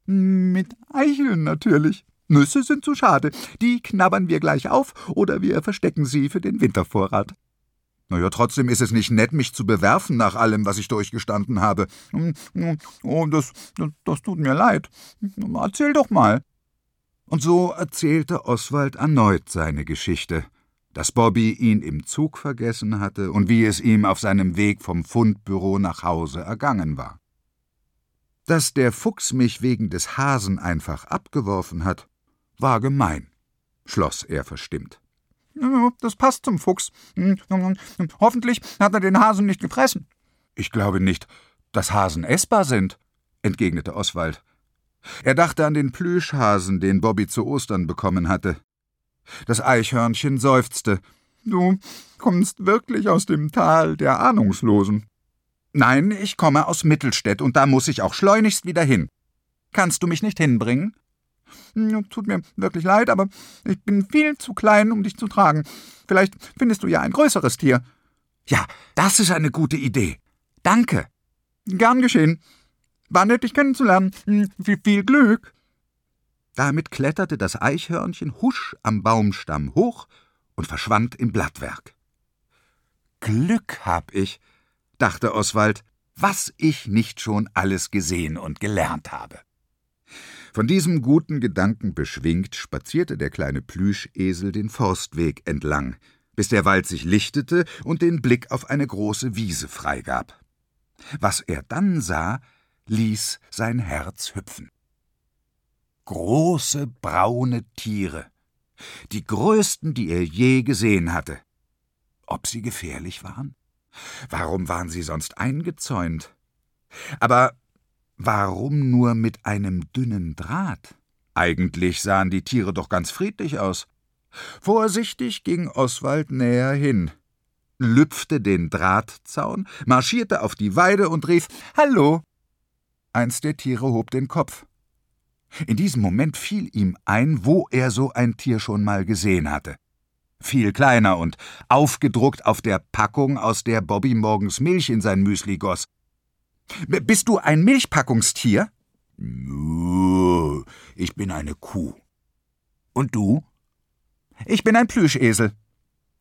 Mit Eicheln natürlich. Nüsse sind zu schade. Die knabbern wir gleich auf oder wir verstecken sie für den Wintervorrat. Na ja, trotzdem ist es nicht nett, mich zu bewerfen nach allem, was ich durchgestanden habe. Oh, das, das, das tut mir leid. Erzähl doch mal. Und so erzählte Oswald erneut seine Geschichte, dass Bobby ihn im Zug vergessen hatte und wie es ihm auf seinem Weg vom Fundbüro nach Hause ergangen war. Dass der Fuchs mich wegen des Hasen einfach abgeworfen hat, war gemein, schloss er verstimmt. Das passt zum Fuchs. Hoffentlich hat er den Hasen nicht gefressen. Ich glaube nicht, dass Hasen essbar sind, entgegnete Oswald. Er dachte an den Plüschhasen, den Bobby zu Ostern bekommen hatte. Das Eichhörnchen seufzte. Du kommst wirklich aus dem Tal der Ahnungslosen. Nein, ich komme aus Mittelstädt, und da muss ich auch schleunigst wieder hin. Kannst du mich nicht hinbringen? Hm, tut mir wirklich leid, aber ich bin viel zu klein, um dich zu tragen. Vielleicht findest du ja ein größeres Tier. Ja, das ist eine gute Idee. Danke. Gern geschehen. War nett, dich kennenzulernen. Hm, viel, viel Glück. Damit kletterte das Eichhörnchen husch am Baumstamm hoch und verschwand im Blattwerk. Glück hab ich, dachte Oswald, was ich nicht schon alles gesehen und gelernt habe. Von diesem guten Gedanken beschwingt spazierte der kleine Plüschesel den Forstweg entlang, bis der Wald sich lichtete und den Blick auf eine große Wiese freigab. Was er dann sah, ließ sein Herz hüpfen. Große braune Tiere, die größten, die er je gesehen hatte. Ob sie gefährlich waren? Warum waren sie sonst eingezäunt? Aber Warum nur mit einem dünnen Draht? Eigentlich sahen die Tiere doch ganz friedlich aus. Vorsichtig ging Oswald näher hin, lüpfte den Drahtzaun, marschierte auf die Weide und rief Hallo. Eins der Tiere hob den Kopf. In diesem Moment fiel ihm ein, wo er so ein Tier schon mal gesehen hatte. Viel kleiner und aufgedruckt auf der Packung, aus der Bobby morgens Milch in sein Müsli goss. Bist du ein Milchpackungstier? Ich bin eine Kuh. Und du? Ich bin ein Plüschesel.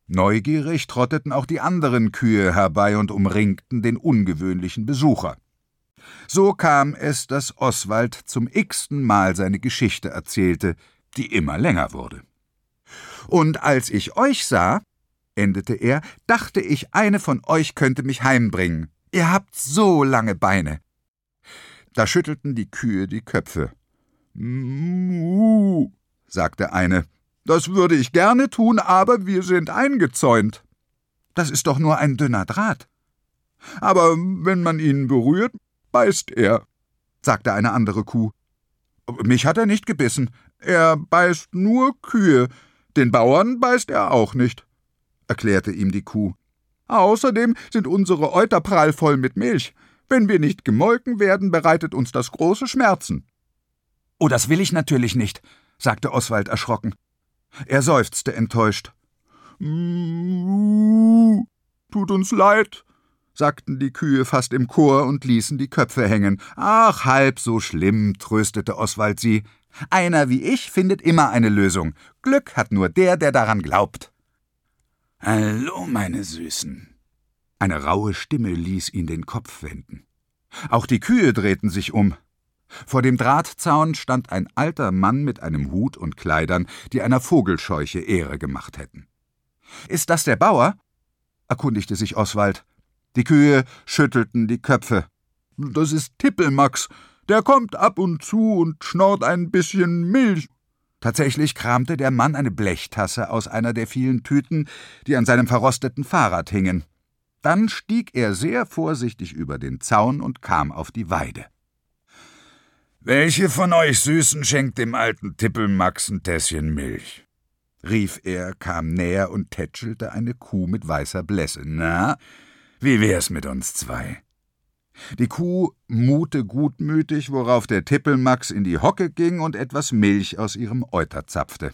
Neugierig trotteten auch die anderen Kühe herbei und umringten den ungewöhnlichen Besucher. So kam es, dass Oswald zum x-ten Mal seine Geschichte erzählte, die immer länger wurde. Und als ich euch sah, endete er, dachte ich, eine von euch könnte mich heimbringen. Ihr habt so lange Beine. Da schüttelten die Kühe die Köpfe. Muh, sagte eine. Das würde ich gerne tun, aber wir sind eingezäunt. Das ist doch nur ein dünner Draht. Aber wenn man ihn berührt, beißt er, sagte eine andere Kuh. Mich hat er nicht gebissen. Er beißt nur Kühe. Den Bauern beißt er auch nicht, erklärte ihm die Kuh. Außerdem sind unsere Euter prallvoll mit Milch. Wenn wir nicht gemolken werden, bereitet uns das große Schmerzen. Oh, das will ich natürlich nicht, sagte Oswald erschrocken. Er seufzte enttäuscht. Tut uns leid, sagten die Kühe fast im Chor und ließen die Köpfe hängen. Ach, halb so schlimm, tröstete Oswald sie. Einer wie ich findet immer eine Lösung. Glück hat nur der, der daran glaubt. Hallo, meine Süßen. Eine raue Stimme ließ ihn den Kopf wenden. Auch die Kühe drehten sich um. Vor dem Drahtzaun stand ein alter Mann mit einem Hut und Kleidern, die einer Vogelscheuche Ehre gemacht hätten. Ist das der Bauer? erkundigte sich Oswald. Die Kühe schüttelten die Köpfe. Das ist Tippelmax. Der kommt ab und zu und schnorrt ein bisschen Milch. Tatsächlich kramte der Mann eine Blechtasse aus einer der vielen Tüten, die an seinem verrosteten Fahrrad hingen. Dann stieg er sehr vorsichtig über den Zaun und kam auf die Weide. Welche von euch Süßen schenkt dem alten Tippelmax ein Tässchen Milch? rief er, kam näher und tätschelte eine Kuh mit weißer Blässe. Na, wie wär's mit uns zwei? Die Kuh mute gutmütig, worauf der Tippelmax in die Hocke ging und etwas Milch aus ihrem Euter zapfte.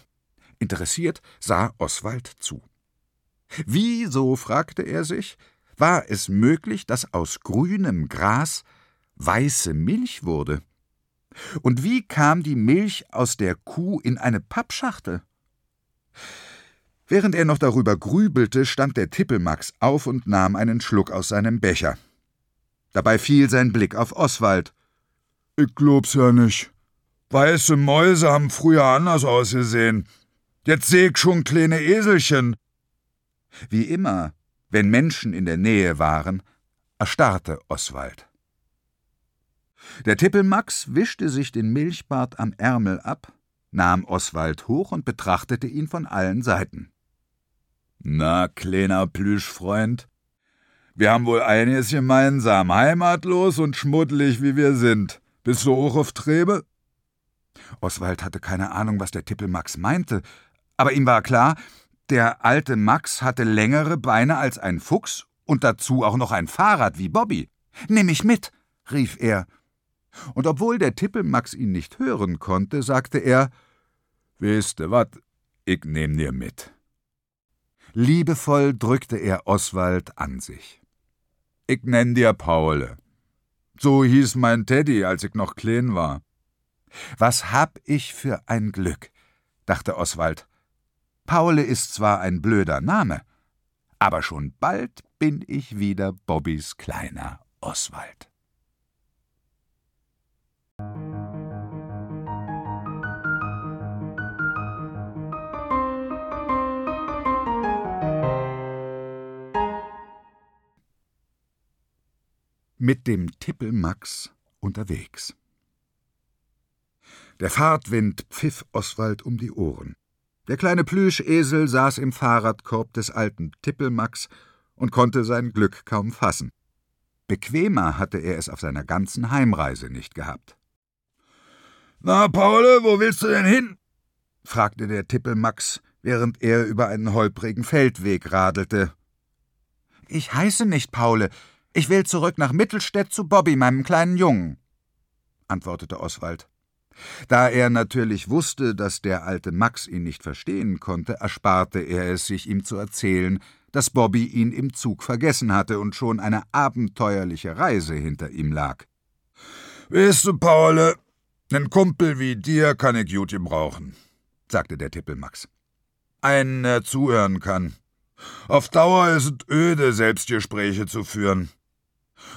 Interessiert sah Oswald zu. Wieso, fragte er sich, war es möglich, dass aus grünem Gras weiße Milch wurde? Und wie kam die Milch aus der Kuh in eine Pappschachtel? Während er noch darüber grübelte, stand der Tippelmax auf und nahm einen Schluck aus seinem Becher. Dabei fiel sein Blick auf Oswald. Ich glaub's ja nicht. Weiße Mäuse haben früher anders ausgesehen. Jetzt seh ich schon kleine Eselchen. Wie immer, wenn Menschen in der Nähe waren, erstarrte Oswald. Der Tippelmax wischte sich den Milchbart am Ärmel ab, nahm Oswald hoch und betrachtete ihn von allen Seiten. Na, kleiner Plüschfreund, wir haben wohl einiges gemeinsam, heimatlos und schmuddelig wie wir sind. Bist du auch auf Trebe? Oswald hatte keine Ahnung, was der Tippelmax meinte, aber ihm war klar, der alte Max hatte längere Beine als ein Fuchs und dazu auch noch ein Fahrrad wie Bobby. Nimm mich mit, rief er und obwohl der Tippelmax ihn nicht hören konnte, sagte er Wisste wat, ich nehm dir mit. Liebevoll drückte er Oswald an sich. Ich nenn dir Paule. So hieß mein Teddy, als ich noch klein war. Was hab ich für ein Glück, dachte Oswald. Paule ist zwar ein blöder Name, aber schon bald bin ich wieder Bobbys kleiner Oswald. Mit dem Tippelmax unterwegs. Der Fahrtwind pfiff Oswald um die Ohren. Der kleine Plüschesel saß im Fahrradkorb des alten Tippelmax und konnte sein Glück kaum fassen. Bequemer hatte er es auf seiner ganzen Heimreise nicht gehabt. Na, Paule, wo willst du denn hin? fragte der Tippelmax, während er über einen holprigen Feldweg radelte. Ich heiße nicht Paule. Ich will zurück nach Mittelstädt zu Bobby, meinem kleinen Jungen, antwortete Oswald. Da er natürlich wusste, dass der alte Max ihn nicht verstehen konnte, ersparte er es sich, ihm zu erzählen, dass Bobby ihn im Zug vergessen hatte und schon eine abenteuerliche Reise hinter ihm lag. Weißt du, Paule, Nen Kumpel wie dir kann ich gut gebrauchen, sagte der Tippelmax. Einen, der zuhören kann. Auf Dauer ist es öde, Selbstgespräche zu führen.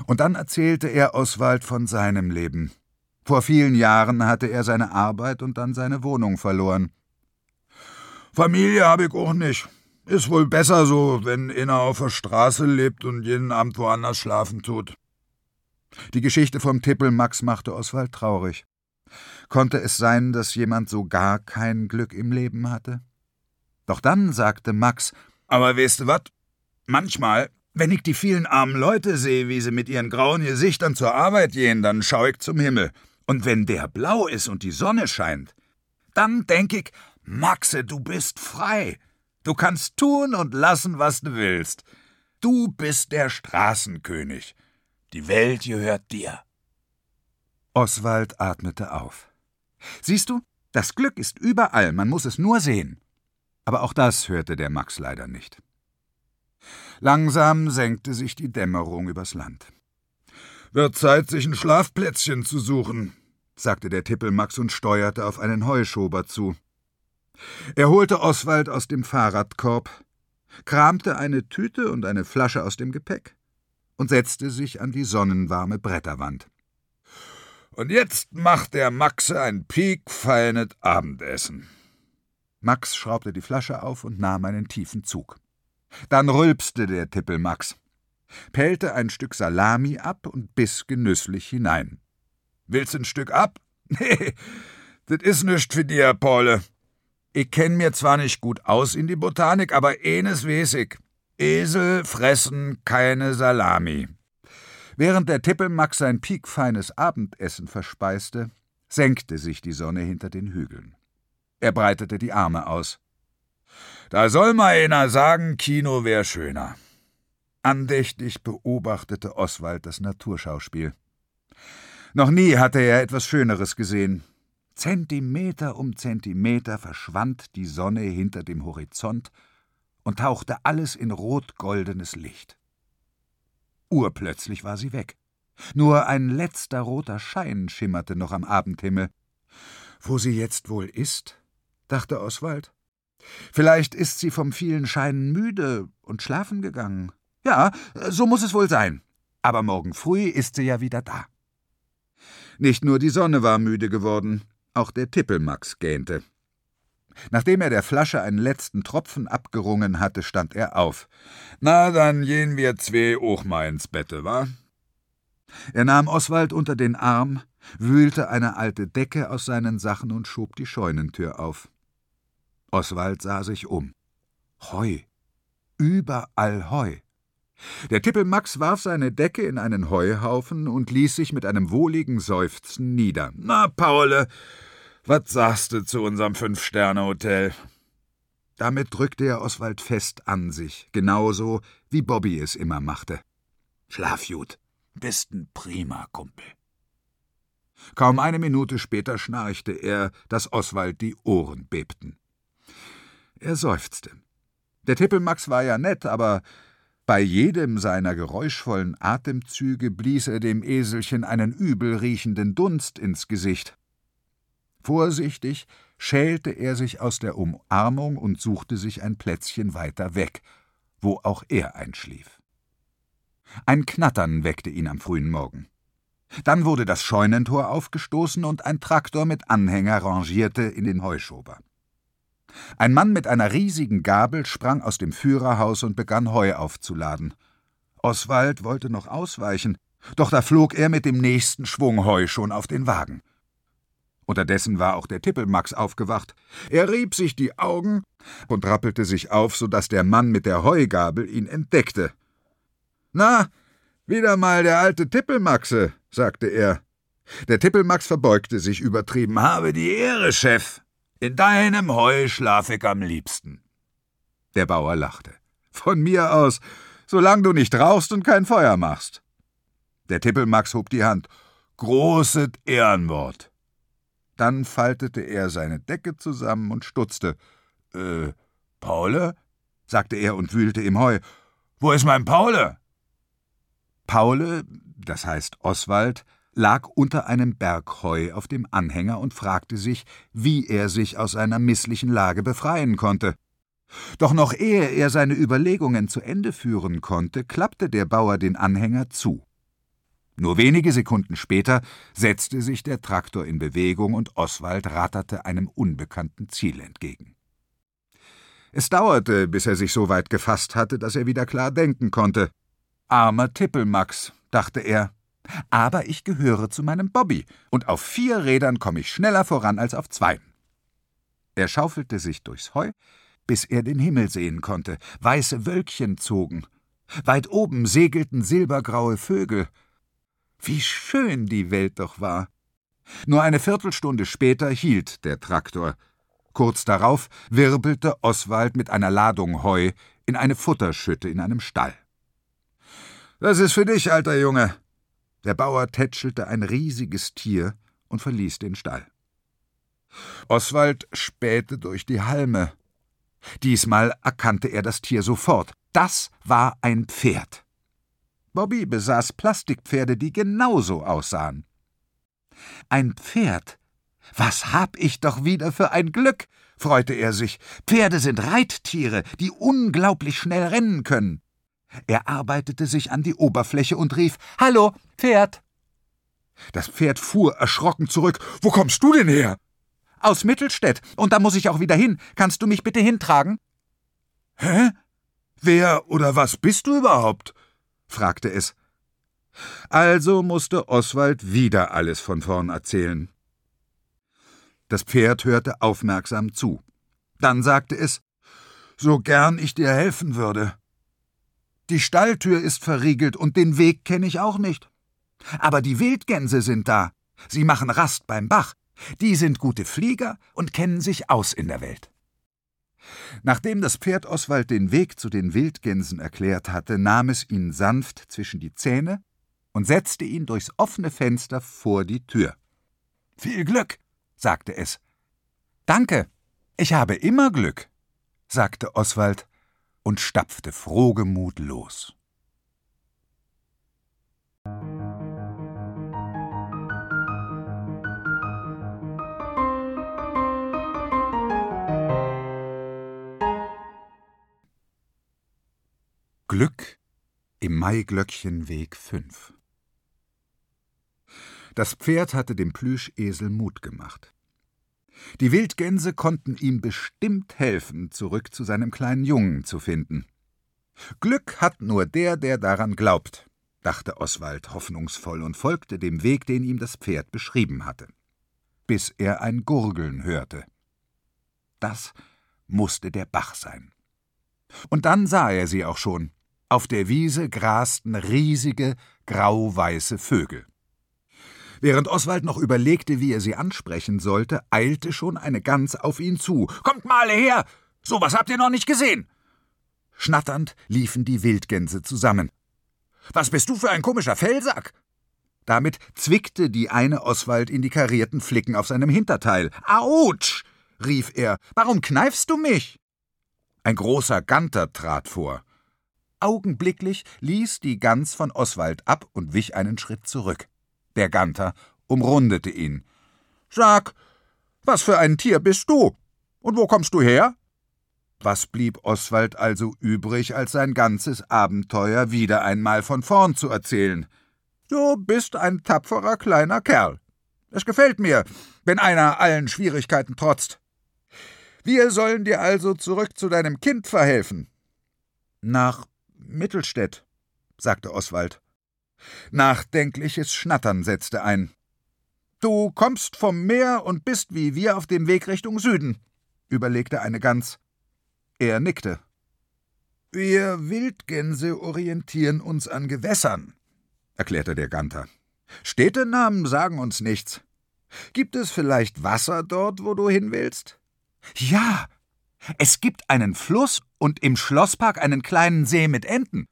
Und dann erzählte er Oswald von seinem Leben. Vor vielen Jahren hatte er seine Arbeit und dann seine Wohnung verloren. Familie habe ich auch nicht. Ist wohl besser so, wenn einer auf der Straße lebt und jeden Abend woanders schlafen tut. Die Geschichte vom Tippelmax machte Oswald traurig. Konnte es sein, dass jemand so gar kein Glück im Leben hatte? Doch dann sagte Max, aber weißt du wat? Manchmal, wenn ich die vielen armen Leute sehe, wie sie mit ihren grauen Gesichtern zur Arbeit gehen, dann schau ich zum Himmel. Und wenn der blau ist und die Sonne scheint, dann denk ich, Maxe, du bist frei. Du kannst tun und lassen, was du willst. Du bist der Straßenkönig. Die Welt gehört dir. Oswald atmete auf. Siehst du, das Glück ist überall, man muss es nur sehen. Aber auch das hörte der Max leider nicht. Langsam senkte sich die Dämmerung übers Land. Wird Zeit, sich ein Schlafplätzchen zu suchen, sagte der Tippelmax und steuerte auf einen Heuschober zu. Er holte Oswald aus dem Fahrradkorb, kramte eine Tüte und eine Flasche aus dem Gepäck und setzte sich an die sonnenwarme Bretterwand. Und jetzt macht der Maxe ein piekfeines Abendessen. Max schraubte die Flasche auf und nahm einen tiefen Zug. Dann rülpste der Tippel Max, pellte ein Stück Salami ab und biss genüsslich hinein. Willst ein Stück ab? Nee, das is nischt für dir, Paule. Ich kenn mir zwar nicht gut aus in die Botanik, aber enes weiß ich. Esel fressen keine Salami. Während der Tippelmax sein piekfeines Abendessen verspeiste, senkte sich die Sonne hinter den Hügeln. Er breitete die Arme aus. Da soll mal einer sagen, Kino wär schöner. Andächtig beobachtete Oswald das Naturschauspiel. Noch nie hatte er etwas Schöneres gesehen. Zentimeter um Zentimeter verschwand die Sonne hinter dem Horizont und tauchte alles in rot-goldenes Licht. Urplötzlich war sie weg. Nur ein letzter roter Schein schimmerte noch am Abendhimmel. Wo sie jetzt wohl ist? dachte Oswald. Vielleicht ist sie vom vielen Scheinen müde und schlafen gegangen. Ja, so muss es wohl sein. Aber morgen früh ist sie ja wieder da. Nicht nur die Sonne war müde geworden, auch der Tippelmax gähnte. Nachdem er der Flasche einen letzten Tropfen abgerungen hatte, stand er auf. Na, dann gehen wir zwei auch mal ins Bette, wa? Er nahm Oswald unter den Arm, wühlte eine alte Decke aus seinen Sachen und schob die Scheunentür auf. Oswald sah sich um. Heu. Überall Heu. Der Tippelmax warf seine Decke in einen Heuhaufen und ließ sich mit einem wohligen Seufzen nieder. Na, Paule, was sagst du zu unserem Fünf-Sterne-Hotel? Damit drückte er Oswald fest an sich, genauso wie Bobby es immer machte. Schlaf gut, bist ein prima Kumpel. Kaum eine Minute später schnarchte er, dass Oswald die Ohren bebten. Er seufzte. Der Tippelmax war ja nett, aber bei jedem seiner geräuschvollen Atemzüge blies er dem Eselchen einen übel riechenden Dunst ins Gesicht. Vorsichtig schälte er sich aus der Umarmung und suchte sich ein Plätzchen weiter weg, wo auch er einschlief. Ein Knattern weckte ihn am frühen Morgen. Dann wurde das Scheunentor aufgestoßen und ein Traktor mit Anhänger rangierte in den Heuschober. Ein Mann mit einer riesigen Gabel sprang aus dem Führerhaus und begann Heu aufzuladen. Oswald wollte noch ausweichen, doch da flog er mit dem nächsten Schwung Heu schon auf den Wagen. Unterdessen war auch der Tippelmax aufgewacht. Er rieb sich die Augen und rappelte sich auf, so dass der Mann mit der Heugabel ihn entdeckte. Na, wieder mal der alte Tippelmaxe, sagte er. Der Tippelmax verbeugte sich übertrieben. Habe die Ehre, Chef. In deinem Heu schlaf ich am liebsten. Der Bauer lachte. Von mir aus, solange du nicht rauchst und kein Feuer machst. Der Tippelmax hob die Hand. Großes Ehrenwort. Dann faltete er seine Decke zusammen und stutzte. Äh, Paule? sagte er und wühlte im Heu. Wo ist mein Paule? Paule, das heißt Oswald, lag unter einem Berg Heu auf dem Anhänger und fragte sich, wie er sich aus seiner misslichen Lage befreien konnte. Doch noch ehe er seine Überlegungen zu Ende führen konnte, klappte der Bauer den Anhänger zu. Nur wenige Sekunden später setzte sich der Traktor in Bewegung und Oswald ratterte einem unbekannten Ziel entgegen. Es dauerte, bis er sich so weit gefasst hatte, dass er wieder klar denken konnte. Armer Tippelmax, dachte er, aber ich gehöre zu meinem Bobby, und auf vier Rädern komme ich schneller voran als auf zwei. Er schaufelte sich durchs Heu, bis er den Himmel sehen konnte. Weiße Wölkchen zogen. Weit oben segelten silbergraue Vögel. Wie schön die Welt doch war. Nur eine Viertelstunde später hielt der Traktor. Kurz darauf wirbelte Oswald mit einer Ladung Heu in eine Futterschütte in einem Stall. Das ist für dich, alter Junge, der Bauer tätschelte ein riesiges Tier und verließ den Stall. Oswald spähte durch die Halme. Diesmal erkannte er das Tier sofort. Das war ein Pferd. Bobby besaß Plastikpferde, die genauso aussahen. Ein Pferd, Was hab ich doch wieder für ein Glück, freute er sich. Pferde sind Reittiere, die unglaublich schnell rennen können. Er arbeitete sich an die Oberfläche und rief Hallo, Pferd. Das Pferd fuhr erschrocken zurück. Wo kommst du denn her? Aus Mittelstädt, und da muss ich auch wieder hin. Kannst du mich bitte hintragen? Hä? Wer oder was bist du überhaupt? fragte es. Also musste Oswald wieder alles von vorn erzählen. Das Pferd hörte aufmerksam zu. Dann sagte es So gern ich dir helfen würde. Die Stalltür ist verriegelt und den Weg kenne ich auch nicht. Aber die Wildgänse sind da. Sie machen Rast beim Bach. Die sind gute Flieger und kennen sich aus in der Welt. Nachdem das Pferd Oswald den Weg zu den Wildgänsen erklärt hatte, nahm es ihn sanft zwischen die Zähne und setzte ihn durchs offene Fenster vor die Tür. Viel Glück, sagte es. Danke, ich habe immer Glück, sagte Oswald und stapfte frohgemut los. Glück im Maiglöckchenweg 5 Das Pferd hatte dem Plüschesel Mut gemacht. Die Wildgänse konnten ihm bestimmt helfen, zurück zu seinem kleinen Jungen zu finden. Glück hat nur der, der daran glaubt, dachte Oswald hoffnungsvoll und folgte dem Weg, den ihm das Pferd beschrieben hatte, bis er ein Gurgeln hörte. Das musste der Bach sein. Und dann sah er sie auch schon. Auf der Wiese grasten riesige, grau-weiße Vögel. Während Oswald noch überlegte, wie er sie ansprechen sollte, eilte schon eine Gans auf ihn zu. Kommt mal her! So was habt ihr noch nicht gesehen! Schnatternd liefen die Wildgänse zusammen. Was bist du für ein komischer Fellsack? Damit zwickte die eine Oswald in die karierten Flicken auf seinem Hinterteil. Autsch! rief er. Warum kneifst du mich? Ein großer Ganter trat vor. Augenblicklich ließ die Gans von Oswald ab und wich einen Schritt zurück. Der Ganter umrundete ihn. Sag, was für ein Tier bist du? Und wo kommst du her? Was blieb Oswald also übrig, als sein ganzes Abenteuer wieder einmal von vorn zu erzählen? Du bist ein tapferer kleiner Kerl. Es gefällt mir, wenn einer allen Schwierigkeiten trotzt. Wir sollen dir also zurück zu deinem Kind verhelfen. Nach Mittelstädt, sagte Oswald. Nachdenkliches Schnattern setzte ein. Du kommst vom Meer und bist wie wir auf dem Weg Richtung Süden, überlegte eine Gans. Er nickte. Wir Wildgänse orientieren uns an Gewässern, erklärte der Ganter. Städtenamen sagen uns nichts. Gibt es vielleicht Wasser dort, wo du hin willst? Ja, es gibt einen Fluss und im Schlosspark einen kleinen See mit Enten.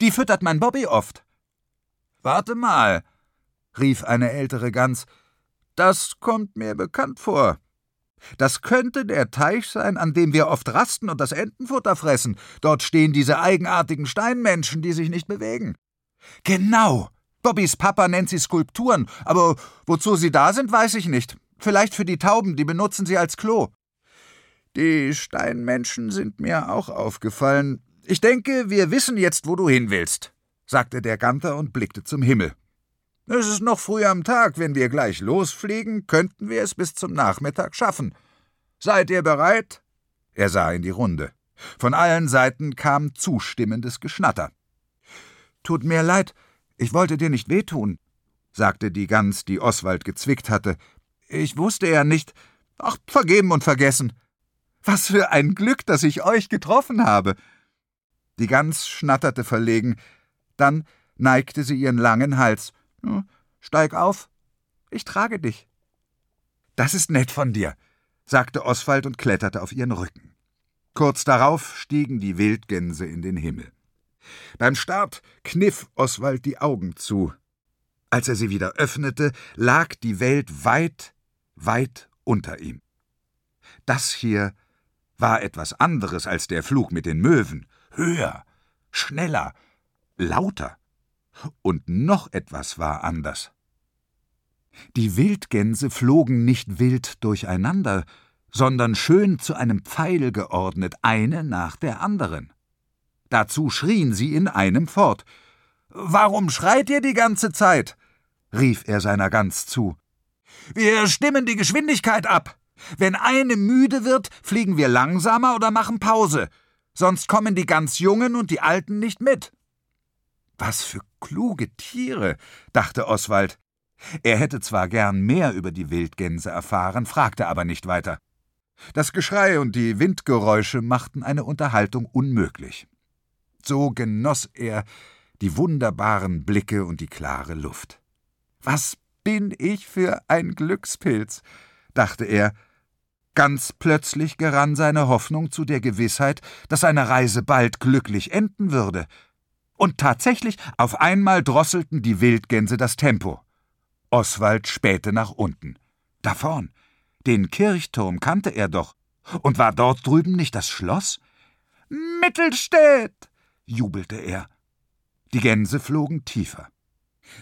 Die füttert mein Bobby oft. Warte mal, rief eine ältere Gans. Das kommt mir bekannt vor. Das könnte der Teich sein, an dem wir oft rasten und das Entenfutter fressen. Dort stehen diese eigenartigen Steinmenschen, die sich nicht bewegen. Genau. Bobbys Papa nennt sie Skulpturen, aber wozu sie da sind, weiß ich nicht. Vielleicht für die Tauben, die benutzen sie als Klo. Die Steinmenschen sind mir auch aufgefallen. Ich denke, wir wissen jetzt, wo du hin willst, sagte der Ganter und blickte zum Himmel. Es ist noch früh am Tag, wenn wir gleich losfliegen, könnten wir es bis zum Nachmittag schaffen. Seid ihr bereit? Er sah in die Runde. Von allen Seiten kam zustimmendes Geschnatter. Tut mir leid, ich wollte dir nicht wehtun, sagte die Gans, die Oswald gezwickt hatte. Ich wusste ja nicht. Ach, vergeben und vergessen. Was für ein Glück, dass ich euch getroffen habe. Die Gans schnatterte verlegen, dann neigte sie ihren langen Hals. Steig auf, ich trage dich. Das ist nett von dir, sagte Oswald und kletterte auf ihren Rücken. Kurz darauf stiegen die Wildgänse in den Himmel. Beim Start kniff Oswald die Augen zu. Als er sie wieder öffnete, lag die Welt weit, weit unter ihm. Das hier war etwas anderes als der Flug mit den Möwen. Höher, schneller, lauter. Und noch etwas war anders. Die Wildgänse flogen nicht wild durcheinander, sondern schön zu einem Pfeil geordnet, eine nach der anderen. Dazu schrien sie in einem fort. Warum schreit ihr die ganze Zeit? rief er seiner Gans zu. Wir stimmen die Geschwindigkeit ab. Wenn eine müde wird, fliegen wir langsamer oder machen Pause, sonst kommen die ganz Jungen und die Alten nicht mit. Was für kluge Tiere, dachte Oswald. Er hätte zwar gern mehr über die Wildgänse erfahren, fragte aber nicht weiter. Das Geschrei und die Windgeräusche machten eine Unterhaltung unmöglich. So genoss er die wunderbaren Blicke und die klare Luft. Was bin ich für ein Glückspilz, dachte er. Ganz plötzlich gerann seine Hoffnung zu der Gewissheit, dass seine Reise bald glücklich enden würde. Und tatsächlich, auf einmal drosselten die Wildgänse das Tempo. Oswald spähte nach unten. Da vorn. Den Kirchturm kannte er doch. Und war dort drüben nicht das Schloss? Mittelstädt! jubelte er. Die Gänse flogen tiefer.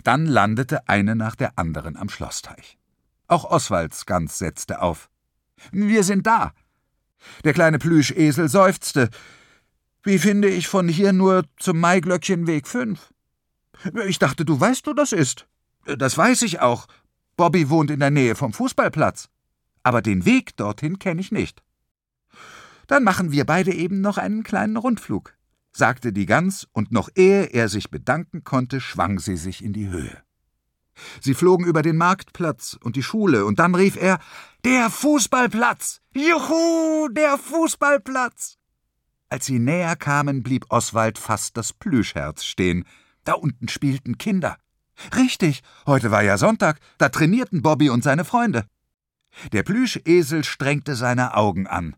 Dann landete eine nach der anderen am Schlossteich. Auch Oswalds Gans setzte auf. Wir sind da. Der kleine Plüschesel seufzte. Wie finde ich von hier nur zum Maiglöckchenweg fünf? Ich dachte, du weißt, wo das ist. Das weiß ich auch. Bobby wohnt in der Nähe vom Fußballplatz. Aber den Weg dorthin kenne ich nicht. Dann machen wir beide eben noch einen kleinen Rundflug sagte die Gans, und noch ehe er sich bedanken konnte, schwang sie sich in die Höhe. Sie flogen über den Marktplatz und die Schule, und dann rief er Der Fußballplatz. Juhu, der Fußballplatz. Als sie näher kamen, blieb Oswald fast das Plüschherz stehen. Da unten spielten Kinder. Richtig, heute war ja Sonntag, da trainierten Bobby und seine Freunde. Der Plüschesel strengte seine Augen an.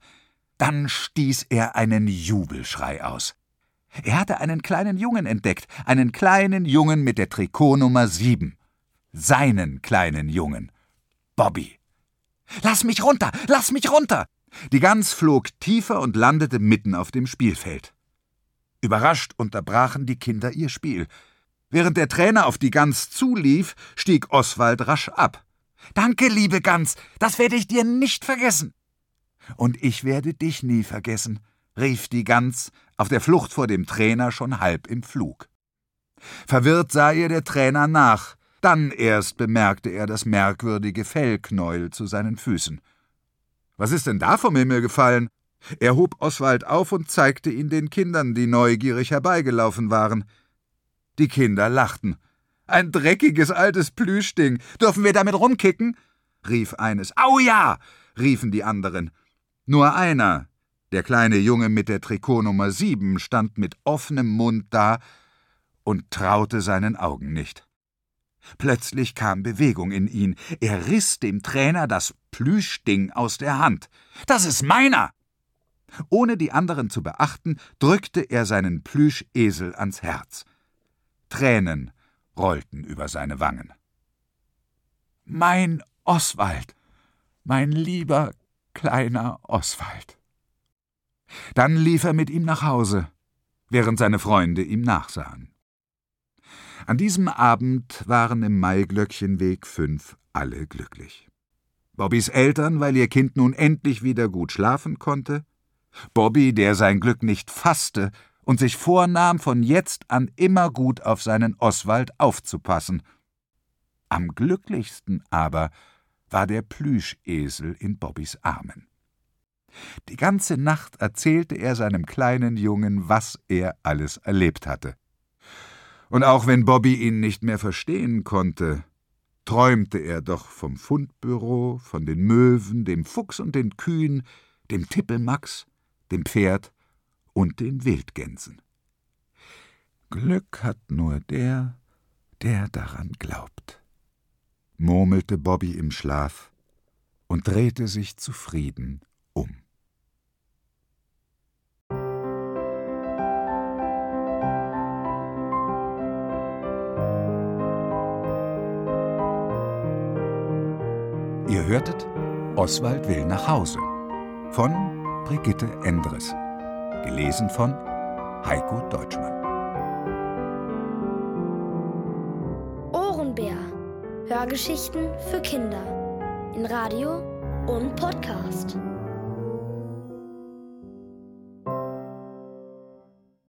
Dann stieß er einen Jubelschrei aus. Er hatte einen kleinen Jungen entdeckt, einen kleinen Jungen mit der Trikotnummer sieben. Seinen kleinen Jungen. Bobby. Lass mich runter, lass mich runter! Die Gans flog tiefer und landete mitten auf dem Spielfeld. Überrascht unterbrachen die Kinder ihr Spiel. Während der Trainer auf die Gans zulief, stieg Oswald rasch ab. Danke, liebe Gans, das werde ich dir nicht vergessen. Und ich werde dich nie vergessen, rief die Gans, auf der Flucht vor dem Trainer schon halb im Flug. Verwirrt sah ihr der Trainer nach, dann erst bemerkte er das merkwürdige Fellknäuel zu seinen Füßen. Was ist denn da vom Himmel gefallen? Er hob Oswald auf und zeigte ihn den Kindern, die neugierig herbeigelaufen waren. Die Kinder lachten. Ein dreckiges altes Plüschding. Dürfen wir damit rumkicken? rief eines. Au ja! riefen die anderen. Nur einer, der kleine Junge mit der Trikotnummer sieben stand mit offenem Mund da und traute seinen Augen nicht. Plötzlich kam Bewegung in ihn. Er riss dem Trainer das Plüschding aus der Hand. Das ist meiner! Ohne die anderen zu beachten, drückte er seinen Plüschesel ans Herz. Tränen rollten über seine Wangen. Mein Oswald, mein lieber kleiner Oswald. Dann lief er mit ihm nach Hause, während seine Freunde ihm nachsahen. An diesem Abend waren im Maiglöckchenweg fünf alle glücklich. Bobbys Eltern, weil ihr Kind nun endlich wieder gut schlafen konnte, Bobby, der sein Glück nicht fasste und sich vornahm, von jetzt an immer gut auf seinen Oswald aufzupassen. Am glücklichsten aber war der Plüschesel in Bobbys Armen. Die ganze Nacht erzählte er seinem kleinen Jungen, was er alles erlebt hatte. Und auch wenn Bobby ihn nicht mehr verstehen konnte, träumte er doch vom Fundbüro, von den Möwen, dem Fuchs und den Kühen, dem Tippelmax, dem Pferd und den Wildgänsen. Glück hat nur der, der daran glaubt, murmelte Bobby im Schlaf und drehte sich zufrieden Ihr hörtet Oswald will nach Hause von Brigitte Endres. Gelesen von Heiko Deutschmann. Ohrenbär. Hörgeschichten für Kinder in Radio und Podcast.